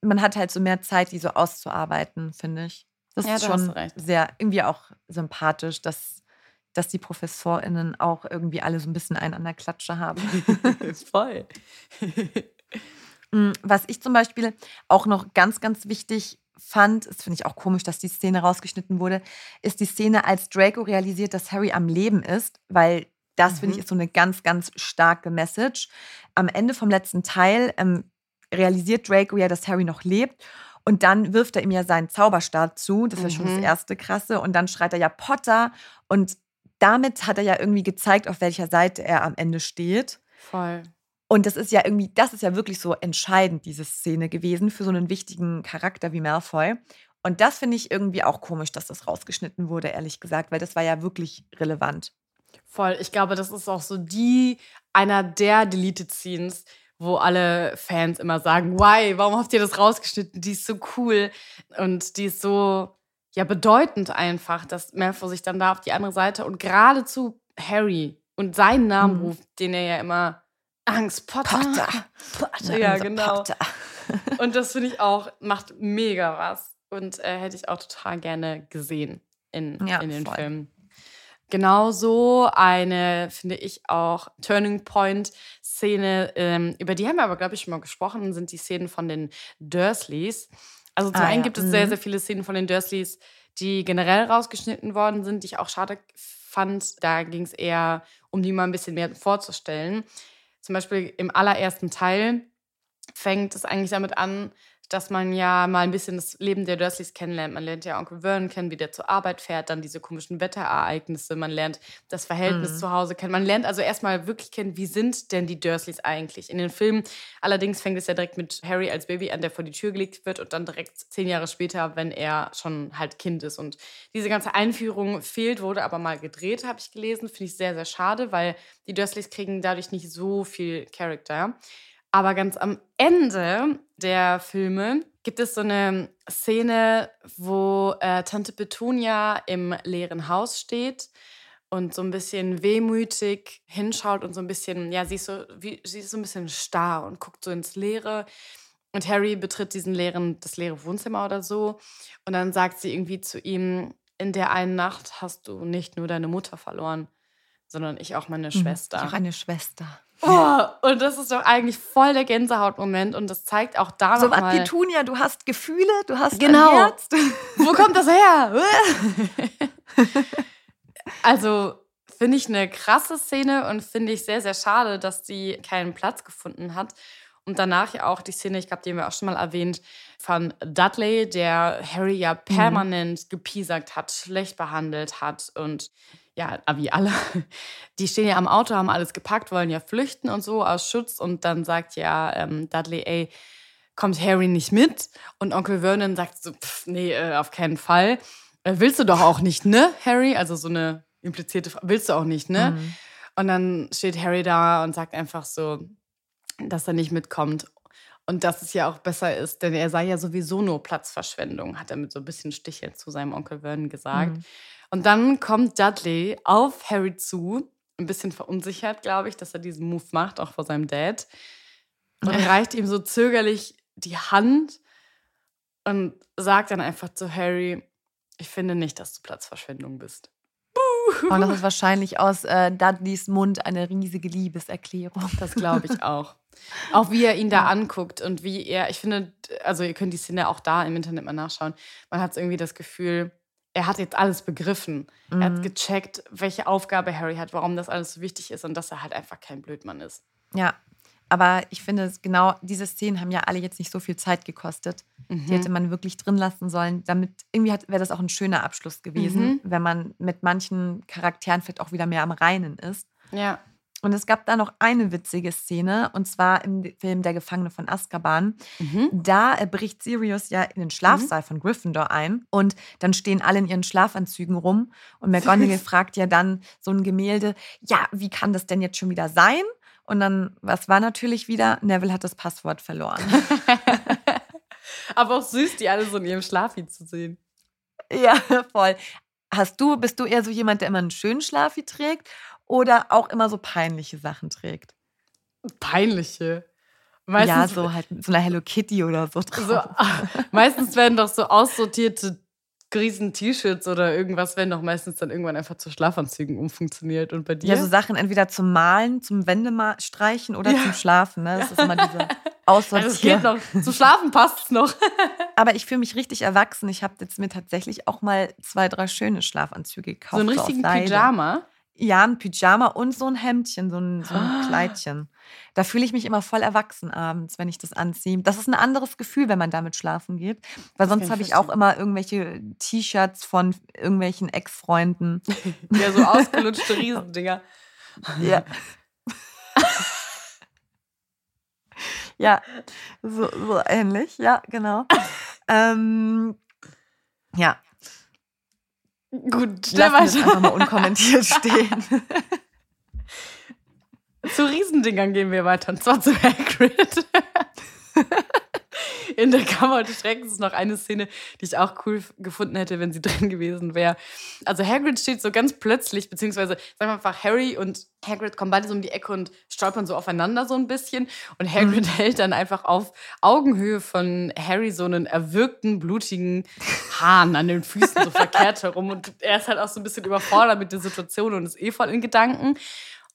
Man hat halt so mehr Zeit, die so auszuarbeiten, finde ich. Das ja, ist schon sehr, irgendwie auch sympathisch, dass, dass die ProfessorInnen auch irgendwie alle so ein bisschen einen an der Klatsche haben. [LAUGHS] Voll. [LAUGHS] Mm, was ich zum Beispiel auch noch ganz, ganz wichtig fand, das finde ich auch komisch, dass die Szene rausgeschnitten wurde, ist die Szene, als Draco realisiert, dass Harry am Leben ist, weil das, mhm. finde ich, mhm. ist so eine ganz, ganz starke Message. Am Ende vom letzten Teil ähm, realisiert Draco ja, dass Harry noch lebt. Und dann wirft er ihm ja seinen Zauberstab zu. Das ist mhm. ja schon das mhm. erste Krasse. Und dann schreit er ja Potter. Und damit hat er ja irgendwie gezeigt, auf welcher Seite er am Ende steht. Voll. Und das ist ja irgendwie, das ist ja wirklich so entscheidend, diese Szene gewesen für so einen wichtigen Charakter wie Malfoy. Und das finde ich irgendwie auch komisch, dass das rausgeschnitten wurde, ehrlich gesagt, weil das war ja wirklich relevant. Voll. Ich glaube, das ist auch so die, einer der Deleted Scenes, wo alle Fans immer sagen, why, warum habt ihr das rausgeschnitten? Die ist so cool und die ist so, ja, bedeutend einfach, dass Malfoy sich dann da auf die andere Seite und geradezu Harry und seinen Namen mhm. ruft, den er ja immer Angst, Potter. Potter. Potter. Ja, genau. Potter. [LAUGHS] und das finde ich auch, macht mega was. Und äh, hätte ich auch total gerne gesehen in, ja, in den voll. Filmen. Genauso eine, finde ich auch, Turning Point-Szene, ähm, über die haben wir aber, glaube ich, schon mal gesprochen, sind die Szenen von den Dursleys. Also zum ah, einen ja. gibt es mhm. sehr, sehr viele Szenen von den Dursleys, die generell rausgeschnitten worden sind, die ich auch schade fand. Da ging es eher, um die mal ein bisschen mehr vorzustellen. Zum Beispiel im allerersten Teil fängt es eigentlich damit an, dass man ja mal ein bisschen das Leben der Dursleys kennenlernt. Man lernt ja Onkel Vernon kennen, wie der zur Arbeit fährt, dann diese komischen Wetterereignisse, man lernt das Verhältnis mhm. zu Hause kennen. Man lernt also erstmal wirklich kennen, wie sind denn die Dursleys eigentlich. In den Filmen allerdings fängt es ja direkt mit Harry als Baby an, der vor die Tür gelegt wird und dann direkt zehn Jahre später, wenn er schon halt Kind ist. Und diese ganze Einführung fehlt, wurde aber mal gedreht, habe ich gelesen. Finde ich sehr, sehr schade, weil die Dursleys kriegen dadurch nicht so viel Charakter. Aber ganz am Ende der Filme gibt es so eine Szene, wo äh, Tante Petunia im leeren Haus steht und so ein bisschen wehmütig hinschaut und so ein bisschen, ja, sie ist so, wie, sie ist so ein bisschen starr und guckt so ins Leere. Und Harry betritt diesen leeren, das leere Wohnzimmer oder so. Und dann sagt sie irgendwie zu ihm, in der einen Nacht hast du nicht nur deine Mutter verloren, sondern ich auch meine Schwester. Ich auch eine Schwester. Oh, und das ist doch eigentlich voll der Gänsehautmoment und das zeigt auch da So noch was mal, Petunia, du hast Gefühle, du hast Genau. ein Herz. [LAUGHS] Wo kommt das her? also finde ich eine krasse Szene und finde ich sehr, sehr schade, dass die keinen Platz gefunden hat. Und danach ja auch die Szene, ich glaube, die haben wir auch schon mal erwähnt, von Dudley, der Harry ja permanent gepiesackt hat, schlecht behandelt hat und ja, wie alle. Die stehen ja am Auto, haben alles gepackt, wollen ja flüchten und so aus Schutz. Und dann sagt ja ähm, Dudley, ey, kommt Harry nicht mit? Und Onkel Vernon sagt so, pff, nee, äh, auf keinen Fall. Äh, willst du doch auch nicht, ne, Harry? Also so eine implizierte Frage, willst du auch nicht, ne? Mhm. Und dann steht Harry da und sagt einfach so, dass er nicht mitkommt. Und dass es ja auch besser ist, denn er sei ja sowieso nur Platzverschwendung, hat er mit so ein bisschen Stichel zu seinem Onkel Vernon gesagt. Und dann kommt Dudley auf Harry zu, ein bisschen verunsichert, glaube ich, dass er diesen Move macht, auch vor seinem Dad. Und reicht ihm so zögerlich die Hand und sagt dann einfach zu Harry, ich finde nicht, dass du Platzverschwendung bist. Und das ist wahrscheinlich aus äh, Dudleys Mund eine riesige Liebeserklärung. Das glaube ich auch. Auch wie er ihn da anguckt und wie er, ich finde, also ihr könnt die Szene auch da im Internet mal nachschauen. Man hat irgendwie das Gefühl, er hat jetzt alles begriffen. Er hat gecheckt, welche Aufgabe Harry hat, warum das alles so wichtig ist und dass er halt einfach kein Blödmann ist. Ja, aber ich finde, genau diese Szenen haben ja alle jetzt nicht so viel Zeit gekostet. Die hätte man wirklich drin lassen sollen, damit irgendwie wäre das auch ein schöner Abschluss gewesen, wenn man mit manchen Charakteren vielleicht auch wieder mehr am Reinen ist. Ja. Und es gab da noch eine witzige Szene, und zwar im Film Der Gefangene von Azkaban. Da äh, bricht Sirius ja in den Schlafsaal von Gryffindor ein und dann stehen alle in ihren Schlafanzügen rum und McGonagall [LAUGHS] fragt ja dann so ein Gemälde, ja, wie kann das denn jetzt schon wieder sein? Und dann, was war natürlich wieder? Neville hat das Passwort verloren. [LAUGHS] Aber auch süß, die alle so in ihrem Schlafi zu sehen. ja, [LAUGHS] voll. Hast du, bist du eher so jemand, der immer einen schönen Schlafi trägt oder auch immer so peinliche Sachen trägt? Peinliche. ja, Meistens, so halt mit so einer Hello Kitty oder so drauf. so, meistens werden doch so aussortierte riesen T-Shirts oder irgendwas werden doch meistens dann irgendwann einfach zu Schlafanzügen umfunktioniert. Und bei dir? Ja, so Sachen entweder zum Malen, zum Wändestreichen oder zum Schlafen. Ne? Das ist immer diese [LAUGHS] also es geht noch. Zu schlafen passt es noch. [LAUGHS] Aber ich fühle mich richtig erwachsen. Ich habe jetzt mir tatsächlich auch mal zwei, drei schöne Schlafanzüge gekauft. So einen richtigen Seide. Pyjama. Ja, ein Pyjama und so ein Hemdchen, so ein, so ein Kleidchen. Da fühle ich mich immer voll erwachsen abends, wenn ich das anziehe. Das ist ein anderes Gefühl, wenn man damit schlafen geht. Weil sonst habe ich auch immer irgendwelche T-Shirts von irgendwelchen Ex-Freunden. [LAUGHS] Ja, so [LAUGHS] ausgelutschte Riesendinger. Ja. [LAUGHS] ja, so, so ähnlich, ja, genau. ähm, ja, Gut, lassen wir es einfach mal unkommentiert [LAUGHS] stehen. Zu Riesendingern gehen wir weiter. Und zwar zu Hagrid. [LAUGHS] In der Kammer des Schreckens ist noch eine Szene, die ich auch cool gefunden hätte, wenn sie [LAUGHS] drin gewesen wäre. Also Hagrid steht so ganz plötzlich, beziehungsweise sagen wir einfach, Harry und Hagrid kommen beide so um die Ecke und stolpern so aufeinander so ein bisschen. Und Hagrid [LAUGHS] hält dann einfach auf Augenhöhe von Harry so einen erwürgten, blutigen Hahn an den Füßen so verkehrt herum. Und er ist halt auch so ein bisschen überfordert mit der Situation und ist eh voll in Gedanken.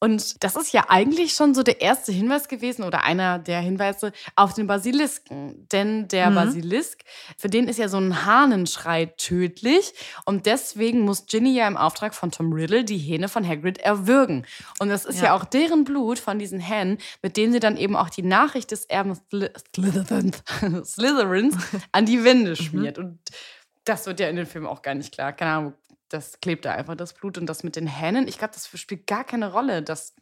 Und das ist ja eigentlich schon so der erste Hinweis gewesen oder einer der Hinweise auf den Basilisken. Denn der Basilisk, für den ist ja so ein Hahnenschrei tödlich. Und deswegen muss Ginny ja im Auftrag von Tom Riddle die Hähne von Hagrid erwürgen. Und das ist ja, Ja. auch deren Blut von diesen Hähnen, mit denen sie dann eben auch die Nachricht des Erben Sly- Slytherins, [LAUGHS] Slytherins an die Wände schmiert. Und das wird ja in den Filmen auch gar nicht klar. Keine Ahnung, das klebt da einfach das Blut und das mit den Hähnen. Ich glaube, das spielt gar keine Rolle. Das,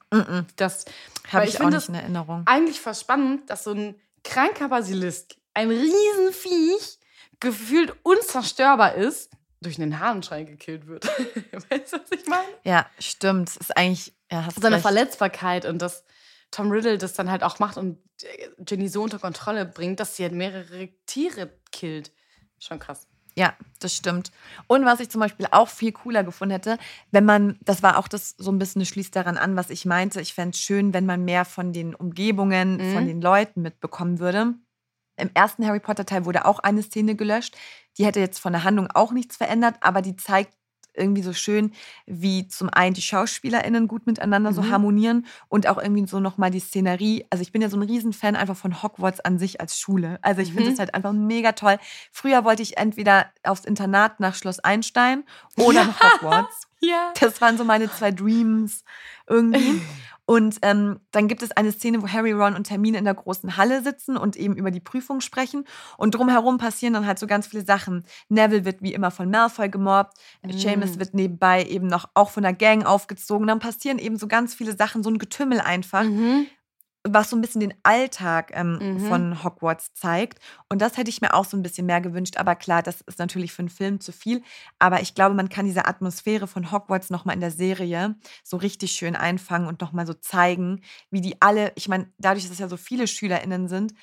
das Habe weil ich, auch nicht in Erinnerung. Eigentlich fast spannend, dass so ein kranker Basilisk, ein Riesenviech, gefühlt unzerstörbar ist, durch einen Hahnenschrei gekillt wird. [LAUGHS] weißt du, was ich meine? Ja, stimmt. Ist eigentlich, ja, hast Seine recht. Verletzbarkeit und dass Tom Riddle das dann halt auch macht und Ginny so unter Kontrolle bringt, dass sie halt mehrere Tiere killt. Schon krass. Ja, das stimmt. Und was ich zum Beispiel auch viel cooler gefunden hätte, wenn man, das war auch das so ein bisschen, schließt daran an, was ich meinte, ich fände es schön, wenn man mehr von den Umgebungen, mhm. von den Leuten mitbekommen würde. Im ersten Harry Potter Teil wurde auch eine Szene gelöscht. Die hätte jetzt von der Handlung auch nichts verändert, aber die zeigt irgendwie so schön, wie zum einen die SchauspielerInnen gut miteinander mhm. so harmonieren und auch irgendwie so nochmal die Szenerie. Also ich bin ja so ein Riesenfan einfach von Hogwarts an sich als Schule. Also ich finde es mhm. halt einfach mega toll. Früher wollte ich entweder aufs Internat nach Schloss Einstein oder ja. nach Hogwarts. [LAUGHS] Ja. Das waren so meine zwei Dreams irgendwie. [LAUGHS] Und ähm, dann gibt es eine Szene, wo Harry, Ron und Hermine in der großen Halle sitzen und eben über die Prüfung sprechen. Und drumherum passieren dann halt so ganz viele Sachen. Neville wird wie immer von Malfoy gemobbt. Mhm. Seamus wird nebenbei eben noch auch von der Gang aufgezogen. Dann passieren eben so ganz viele Sachen, so ein Getümmel einfach. Mhm was so ein bisschen den Alltag ähm, mhm. von Hogwarts zeigt. Und das hätte ich mir auch so ein bisschen mehr gewünscht. Aber klar, das ist natürlich für einen Film zu viel. Aber ich glaube, man kann diese Atmosphäre von Hogwarts nochmal in der Serie so richtig schön einfangen und nochmal so zeigen, wie die alle, ich meine, dadurch, dass es ja so viele SchülerInnen sind,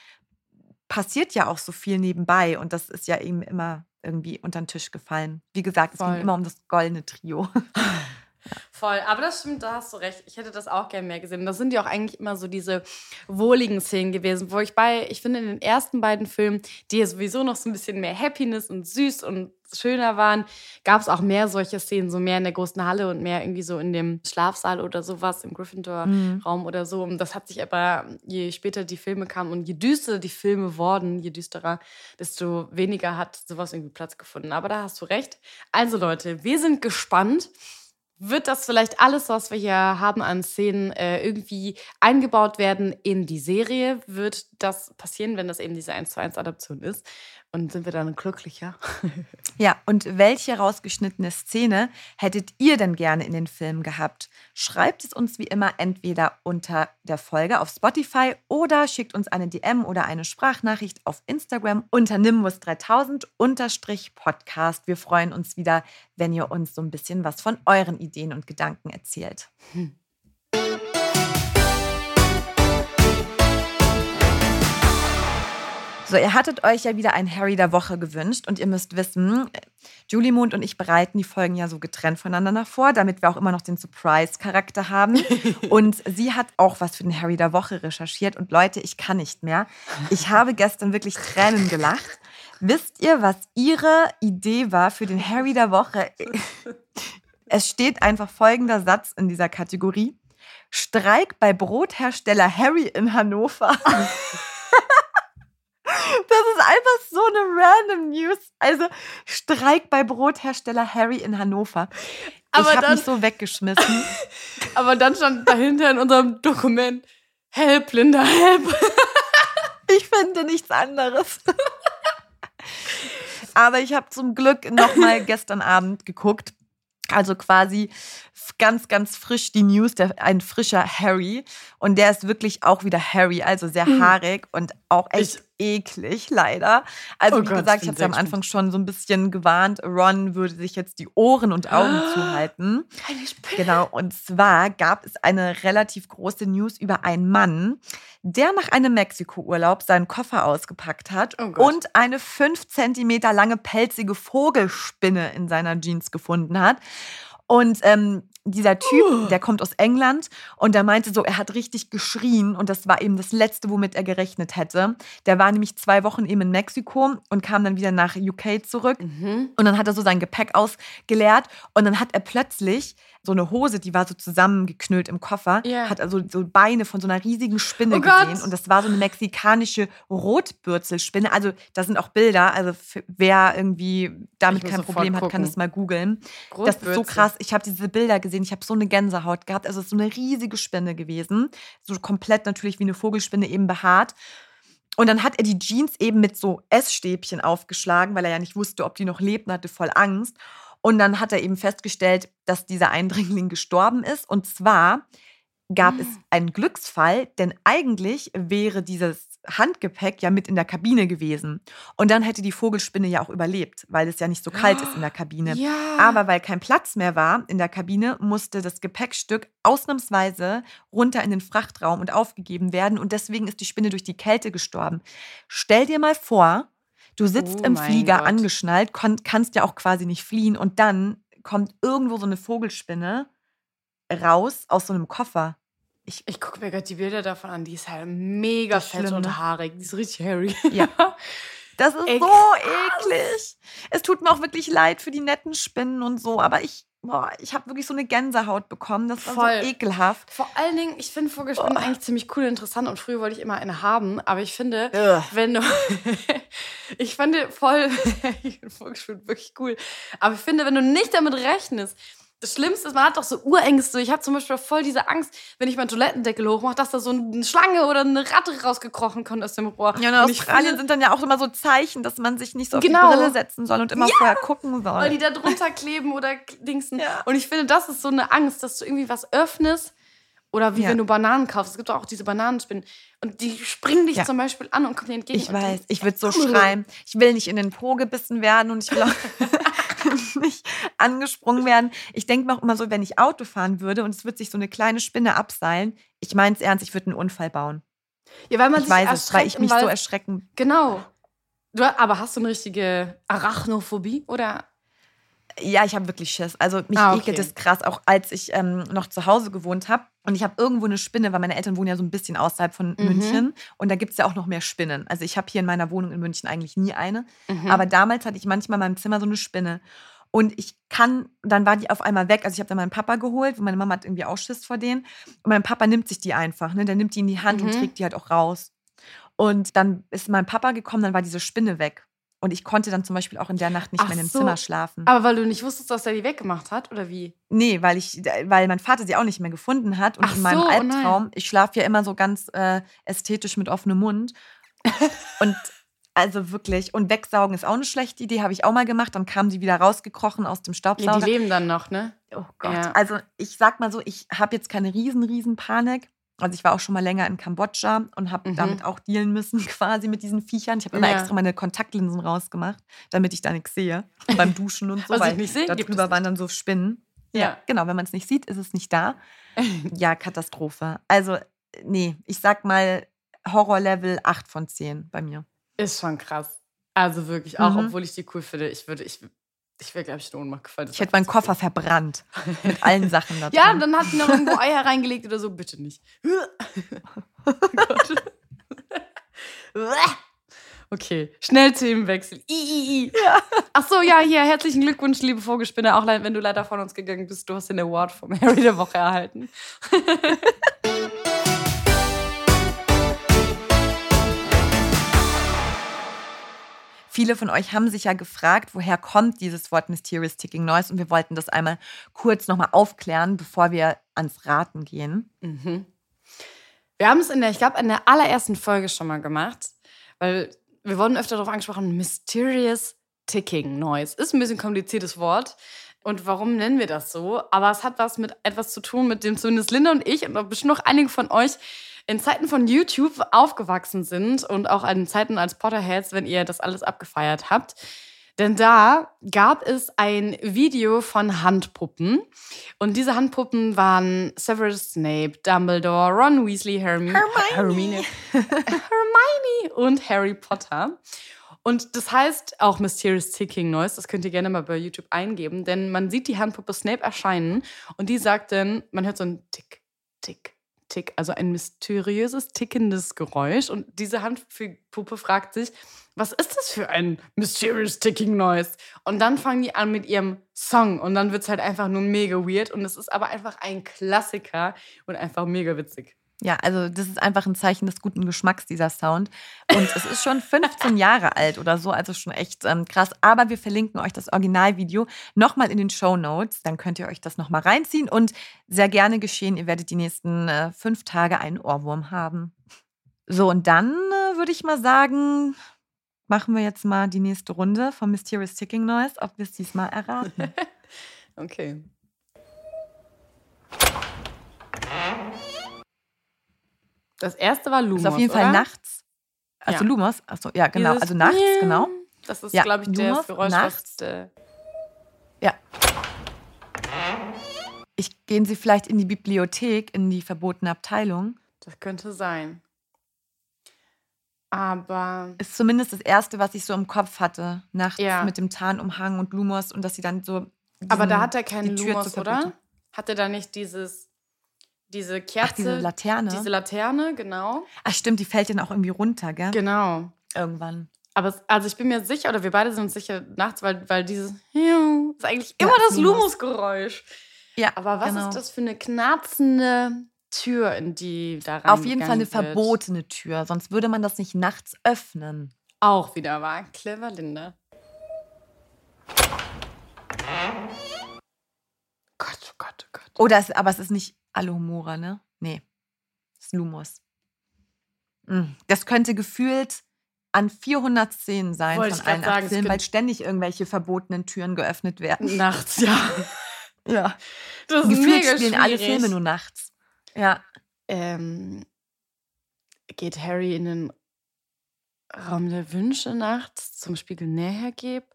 passiert ja auch so viel nebenbei. Und das ist ja eben immer irgendwie unter den Tisch gefallen. Wie gesagt, es Voll. ging immer um das goldene Trio. [LAUGHS] Voll, aber das stimmt, da hast du recht. Ich hätte das auch gerne mehr gesehen. Das sind ja auch eigentlich immer so diese wohligen Szenen gewesen, wo ich bei, ich finde in den ersten beiden Filmen, die ja sowieso noch so ein bisschen mehr Happiness und süß und schöner waren, gab es auch mehr solche Szenen, so mehr in der großen Halle und mehr irgendwie so in dem Schlafsaal oder sowas, im Gryffindor-Raum mhm. oder so. Und das hat sich aber, je später die Filme kamen und je düsterer die Filme wurden, je düsterer, desto weniger hat sowas irgendwie Platz gefunden. Aber da hast du recht. Also Leute, wir sind gespannt wird das vielleicht alles, was wir hier haben an Szenen, äh, irgendwie eingebaut werden in die Serie? Wird das passieren, wenn das eben diese 1 zu 1 Adaption ist? Und sind wir dann glücklicher? [LAUGHS] ja, und welche rausgeschnittene Szene hättet ihr denn gerne in den Film gehabt? Schreibt es uns wie immer entweder unter der Folge auf Spotify oder schickt uns eine DM oder eine Sprachnachricht auf Instagram unter Nimbus3000 Podcast. Wir freuen uns wieder, wenn ihr uns so ein bisschen was von euren Ideen und Gedanken erzählt. Hm. So, ihr hattet euch ja wieder ein Harry der Woche gewünscht und ihr müsst wissen, Julie Mond und ich bereiten die Folgen ja so getrennt voneinander vor, damit wir auch immer noch den Surprise-Charakter haben. [LAUGHS] und sie hat auch was für den Harry der Woche recherchiert und Leute, ich kann nicht mehr. Ich habe gestern wirklich Tränen gelacht. Wisst ihr, was ihre Idee war für den Harry der Woche? [LAUGHS] Es steht einfach folgender Satz in dieser Kategorie. Streik bei Brothersteller Harry in Hannover. [LAUGHS] Das ist einfach so eine random News. Also Streik bei Brothersteller Harry in Hannover. Aber ich habe mich so weggeschmissen. [LAUGHS] Aber dann stand dahinter in unserem Dokument Help, Linda, help. [LAUGHS] Ich finde nichts anderes. [LAUGHS] Aber ich habe zum Glück noch mal gestern Abend geguckt. Also quasi ganz, ganz frisch die News, der, ein frischer Harry. Und der ist wirklich auch wieder Harry, also sehr hm. haarig und auch echt eklig, leider. Also, oh wie Gott, gesagt, ich habe es ja am Anfang schon so ein bisschen gewarnt, Ron würde sich jetzt die Ohren und Augen oh, zuhalten. [GASPS] Genau, und zwar gab es eine relativ große News über einen Mann, der nach einem Mexiko-Urlaub seinen Koffer ausgepackt hat oh und eine fünf Zentimeter lange pelzige Vogelspinne in seiner Jeans gefunden hat. Und ähm, dieser Typ, uh. der kommt aus England und der meinte so, er hat richtig geschrien und das war eben das Letzte, womit er gerechnet hätte. Der war nämlich zwei Wochen eben in Mexiko und kam dann wieder nach UK zurück mhm. und dann hat er so sein Gepäck ausgeleert und dann hat er plötzlich so eine Hose, die war so zusammengeknüllt im Koffer, yeah. hat also so Beine von so einer riesigen Spinne oh gesehen Gott. und das war so eine mexikanische Rotbürzelspinne. Also da sind auch Bilder, also wer irgendwie damit kein Problem hat, kann das mal googeln. Das ist so krass. Ich habe diese Bilder gesehen gesehen. Ich habe so eine Gänsehaut gehabt. Also es ist so eine riesige Spinne gewesen. So komplett natürlich wie eine Vogelspinne eben behaart. Und dann hat er die Jeans eben mit so Essstäbchen aufgeschlagen, weil er ja nicht wusste, ob die noch lebt und hatte voll Angst. Und dann hat er eben festgestellt, dass dieser Eindringling [LAUGHS] gestorben ist. Und zwar gab es ah. einen Glücksfall, denn eigentlich wäre dieses Handgepäck ja mit in der Kabine gewesen. Und dann hätte die Vogelspinne ja auch überlebt, weil es ja nicht so kalt ist in der Kabine. Ja. Aber weil kein Platz mehr war in der Kabine, musste das Gepäckstück ausnahmsweise runter in den Frachtraum und aufgegeben werden. Und deswegen ist die Spinne durch die Kälte gestorben. Stell dir mal vor, Du sitzt Oh im Flieger Gott. angeschnallt, kannst ja auch quasi nicht fliehen und dann kommt irgendwo so eine Vogelspinne raus aus so einem Koffer. Ich gucke mir gerade die Bilder davon an. Die ist halt mega fett schlimm, und haarig. Die ist richtig hairy. Ja. [LAUGHS] Das ist Ey, so eklig. Es tut mir auch wirklich leid für die netten Spinnen und so, aber ich, boah, ich habe wirklich so eine Gänsehaut bekommen. Das war Voll. so ekelhaft. Vor allen Dingen, ich finde Vogelspinnen eigentlich ziemlich cool und interessant und früher wollte ich immer eine haben, aber ich finde, Ugh. wenn du. [LAUGHS] ich finde voll. [LAUGHS] ich finde Vogelspinnen wirklich cool. Aber ich finde, wenn du nicht damit rechnest, das Schlimmste ist, man hat doch so Urängste. Ich habe zum Beispiel voll diese Angst, wenn ich meinen Toilettendeckel hochmache, dass da so eine Schlange oder eine Ratte rausgekrochen kommt aus dem Rohr. Ja, Und ich Australien sind dann ja auch immer so Zeichen, dass man sich nicht so auf Genau. die Brille setzen soll und immer vorher gucken soll. weil die da drunter kleben oder dingsen. Ja. Und ich finde, das ist so eine Angst, dass du irgendwie was öffnest. Oder wie Ja. wenn du Bananen kaufst. Es gibt doch auch diese Bananenspinnen. Und die springen dich Ja. zum Beispiel an und kommen dir entgegen. Ich und weiß, ich würde so schreien. Ich will nicht in den Po gebissen werden und ich will auch [LAUGHS] [LAUGHS] nicht angesprungen werden. Ich denke mir auch immer so, wenn ich Auto fahren würde und es wird sich so eine kleine Spinne abseilen, ich meine es ernst, ich würde einen Unfall bauen. Ja, weil man Ich sich weiß es, weil ich mich so Wald- erschrecken. Genau. Du, aber hast du eine richtige Arachnophobie? Oder? Ja, ich habe wirklich Schiss. Also mich Ah, okay. ekelt es krass, auch als ich ähm, noch zu Hause gewohnt habe. Und ich habe irgendwo eine Spinne, weil meine Eltern wohnen ja so ein bisschen außerhalb von Mhm. München. Und da gibt es ja auch noch mehr Spinnen. Also ich habe hier in meiner Wohnung in München eigentlich nie eine. Mhm. Aber damals hatte ich manchmal in meinem Zimmer so eine Spinne. Und ich kann, dann war die auf einmal weg. Also ich habe dann meinen Papa geholt, weil meine Mama hat irgendwie auch Schiss vor denen. Und mein Papa nimmt sich die einfach, ne? Der nimmt die in die Hand und Mhm. trägt die halt auch raus. Und dann ist mein Papa gekommen, dann war diese Spinne weg. Und ich konnte dann zum Beispiel auch in der Nacht nicht Ach mehr im so. Zimmer schlafen. aber weil du nicht wusstest, dass er die weggemacht hat? Oder wie? Nee, weil ich, weil mein Vater sie auch nicht mehr gefunden hat. Und Ach in meinem so, oh. Albtraum, ich schlafe ja immer so ganz äh, ästhetisch mit offenem Mund. und [LAUGHS] also wirklich, und wegsaugen ist auch eine schlechte Idee, habe ich auch mal gemacht. Dann kam sie wieder rausgekrochen aus dem Staubsauger. die leben dann noch, ne? oh Gott. Ja. Also ich sag mal so, ich habe jetzt keine riesen, riesen Panik. Also ich war auch schon mal länger in Kambodscha und habe Mhm. damit auch dealen müssen, [LAUGHS] quasi mit diesen Viechern. Ich habe immer Ja. extra meine Kontaktlinsen rausgemacht, damit ich da nichts sehe. Beim Duschen und so, Was ich nicht sehe, gibt darüber waren dann so Spinnen. Ja, Ja. genau. Wenn man es nicht sieht, ist es nicht da. [LAUGHS] Ja, Katastrophe. Also, nee, ich sag mal Horrorlevel 8 von 10 bei mir. Ist schon krass. Also wirklich, auch Mhm. obwohl ich die cool finde. Ich würde, ich, ich wäre, glaube ich, in Ohnmacht gefallen. Ich hätte meinen Koffer viel. verbrannt. [LAUGHS] Mit allen Sachen da drin. Ja, dann hat sie noch irgendwo Eier reingelegt oder so. Bitte nicht. [LAUGHS] Oh. [LAUGHS] Okay, schnell Themenwechsel. I, I, I. Ach so, ja, hier, herzlichen Glückwunsch, liebe Vogelspinne. Auch wenn du leider von uns gegangen bist, du hast den Award vom Harry der Woche erhalten. Viele von euch haben sich ja gefragt, woher kommt dieses Wort Mysterious Ticking Noise und wir wollten das einmal kurz nochmal aufklären, bevor wir ans Raten gehen. Mhm. Wir haben es in der, ich glaube, in der allerersten Folge schon mal gemacht, weil wir wurden öfter darauf angesprochen, Mysterious Ticking Noise. Ist ein bisschen kompliziertes Wort. Und warum nennen wir das so? Aber es hat was mit etwas zu tun, mit dem zumindest Linda und ich und bestimmt noch einige von euch in Zeiten von YouTube aufgewachsen sind und auch in Zeiten als Potterheads, wenn ihr das alles abgefeiert habt. Denn da gab es ein Video von Handpuppen. Und diese Handpuppen waren Severus Snape, Dumbledore, Ron Weasley, Hermine, Hermine, [LAUGHS] Hermione und Harry Potter. Und das heißt auch Mysterious Ticking Noise. Das könnt ihr gerne mal bei YouTube eingeben, denn man sieht die Handpuppe Snape erscheinen und die sagt dann, man hört so ein Tick, Tick, Tick, also ein mysteriöses, tickendes Geräusch. Und diese Handpuppe fragt sich, was ist das für ein Mysterious Ticking Noise? Und dann fangen die an mit ihrem Song und dann wird es halt einfach nur mega weird und es ist aber einfach ein Klassiker und einfach mega witzig. Ja, also das ist einfach ein Zeichen des guten Geschmacks, dieser Sound. Und es ist schon 15 [LAUGHS] Jahre alt oder so, also schon echt ähm, krass. Aber wir verlinken euch das Originalvideo nochmal in den Show Notes. Dann könnt ihr euch das nochmal reinziehen und sehr gerne geschehen. Ihr werdet die nächsten äh, fünf Tage einen Ohrwurm haben. So, und dann äh, würde ich mal sagen, machen wir jetzt mal die nächste Runde vom Mysterious Ticking Noise, ob wir es diesmal erraten. [LAUGHS] Okay. Das erste war Lumos, ist auf jeden Fall oder? nachts. Also Ja. Lumos, achso, ja, genau. Dieses Also nachts, Miau. genau. Das ist, Ja, glaube ich, Lumos, das Geräusch, nachts. was... Ja. Ich gehen Sie vielleicht in die Bibliothek, in die verbotene Abteilung. das könnte sein. Aber Ist zumindest das Erste, was ich so im Kopf hatte. Nachts Ja. mit dem Tarnumhang und Lumos und dass sie dann so. Aber da diesen- hat er keinen Lumos, oder? Hat er da nicht dieses, diese Kerze? Ach, diese Laterne. Diese Laterne, genau. Ach, stimmt, die fällt dann auch irgendwie runter, gell? Genau. Irgendwann. Aber es, also ich bin mir sicher, oder wir beide sind uns sicher nachts, weil, weil dieses ist eigentlich Ja, immer das Lumos. Lumos-Geräusch. Ja, Aber was genau. ist das für eine knarzende Tür, in die da rein Auf jeden Fall eine wird? verbotene Tür, sonst würde man das nicht nachts öffnen. Auch wieder war. Clever, Linda. Gott, oh Gott, oh Gott. Oder es, aber es ist nicht Alohomora, ne? Nee. Es ist Lumos. Mm, Das könnte gefühlt an 400 Szenen sein Wollte von allen sagen, Filmen, weil ständig irgendwelche verbotenen Türen geöffnet werden. Nachts, ja. [LAUGHS] Ja. Das ist Gefühlt spielen alle. Filme nur nachts. Ja. Ähm, geht Harry in den Raum der Wünsche nachts zum Spiegel näher gibt?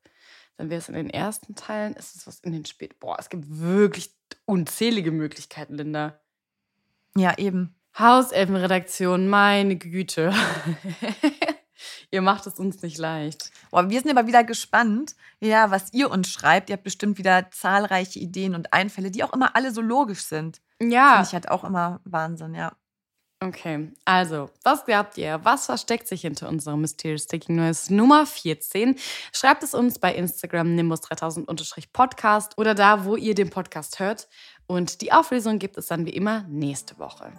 Dann wäre es in den ersten Teilen. Ist es was in den späten? Boah, es gibt wirklich unzählige Möglichkeiten, Linda. Ja, eben. Hauselfenredaktion, meine Güte. [LAUGHS] Ihr macht es uns nicht leicht. Boah, wir sind aber wieder gespannt, ja, was ihr uns schreibt. Ihr habt bestimmt wieder zahlreiche Ideen und Einfälle, die auch immer alle so logisch sind. Ja. Finde ich halt auch immer Wahnsinn, ja. Okay, also, was glaubt ihr? Was versteckt sich hinter unserem Mysterious Sticking News Nummer 14? Schreibt es uns bei Instagram nimbus3000-podcast oder da, wo ihr den Podcast hört. Und die Auflösung gibt es dann wie immer nächste Woche.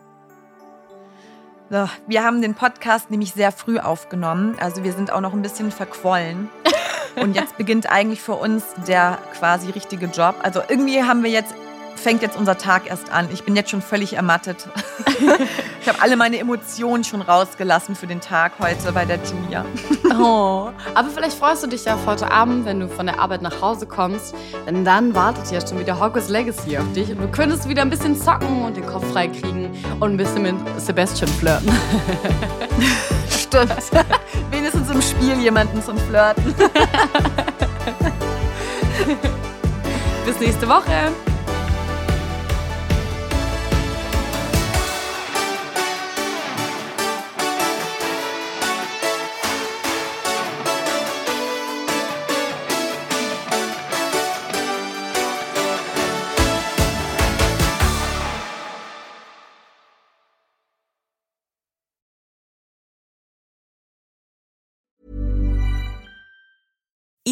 So, wir haben den Podcast nämlich sehr früh aufgenommen. Also wir sind auch noch ein bisschen verquollen. [LAUGHS] Und jetzt beginnt eigentlich für uns der quasi richtige Job. Also irgendwie haben wir jetzt, fängt jetzt unser Tag erst an. Ich bin jetzt schon völlig ermattet. [LAUGHS] ich habe alle meine Emotionen schon rausgelassen für den Tag heute bei der Julia. Oh, aber vielleicht freust du dich ja auf heute Abend, wenn du von der Arbeit nach Hause kommst, denn dann wartet ja schon wieder Hogwarts Legacy auf dich und du könntest wieder ein bisschen zocken und den Kopf frei kriegen und ein bisschen mit Sebastian flirten. [LAUGHS] Stimmt. [LAUGHS] Wenigstens im Spiel jemanden zum Flirten. Bis nächste Woche.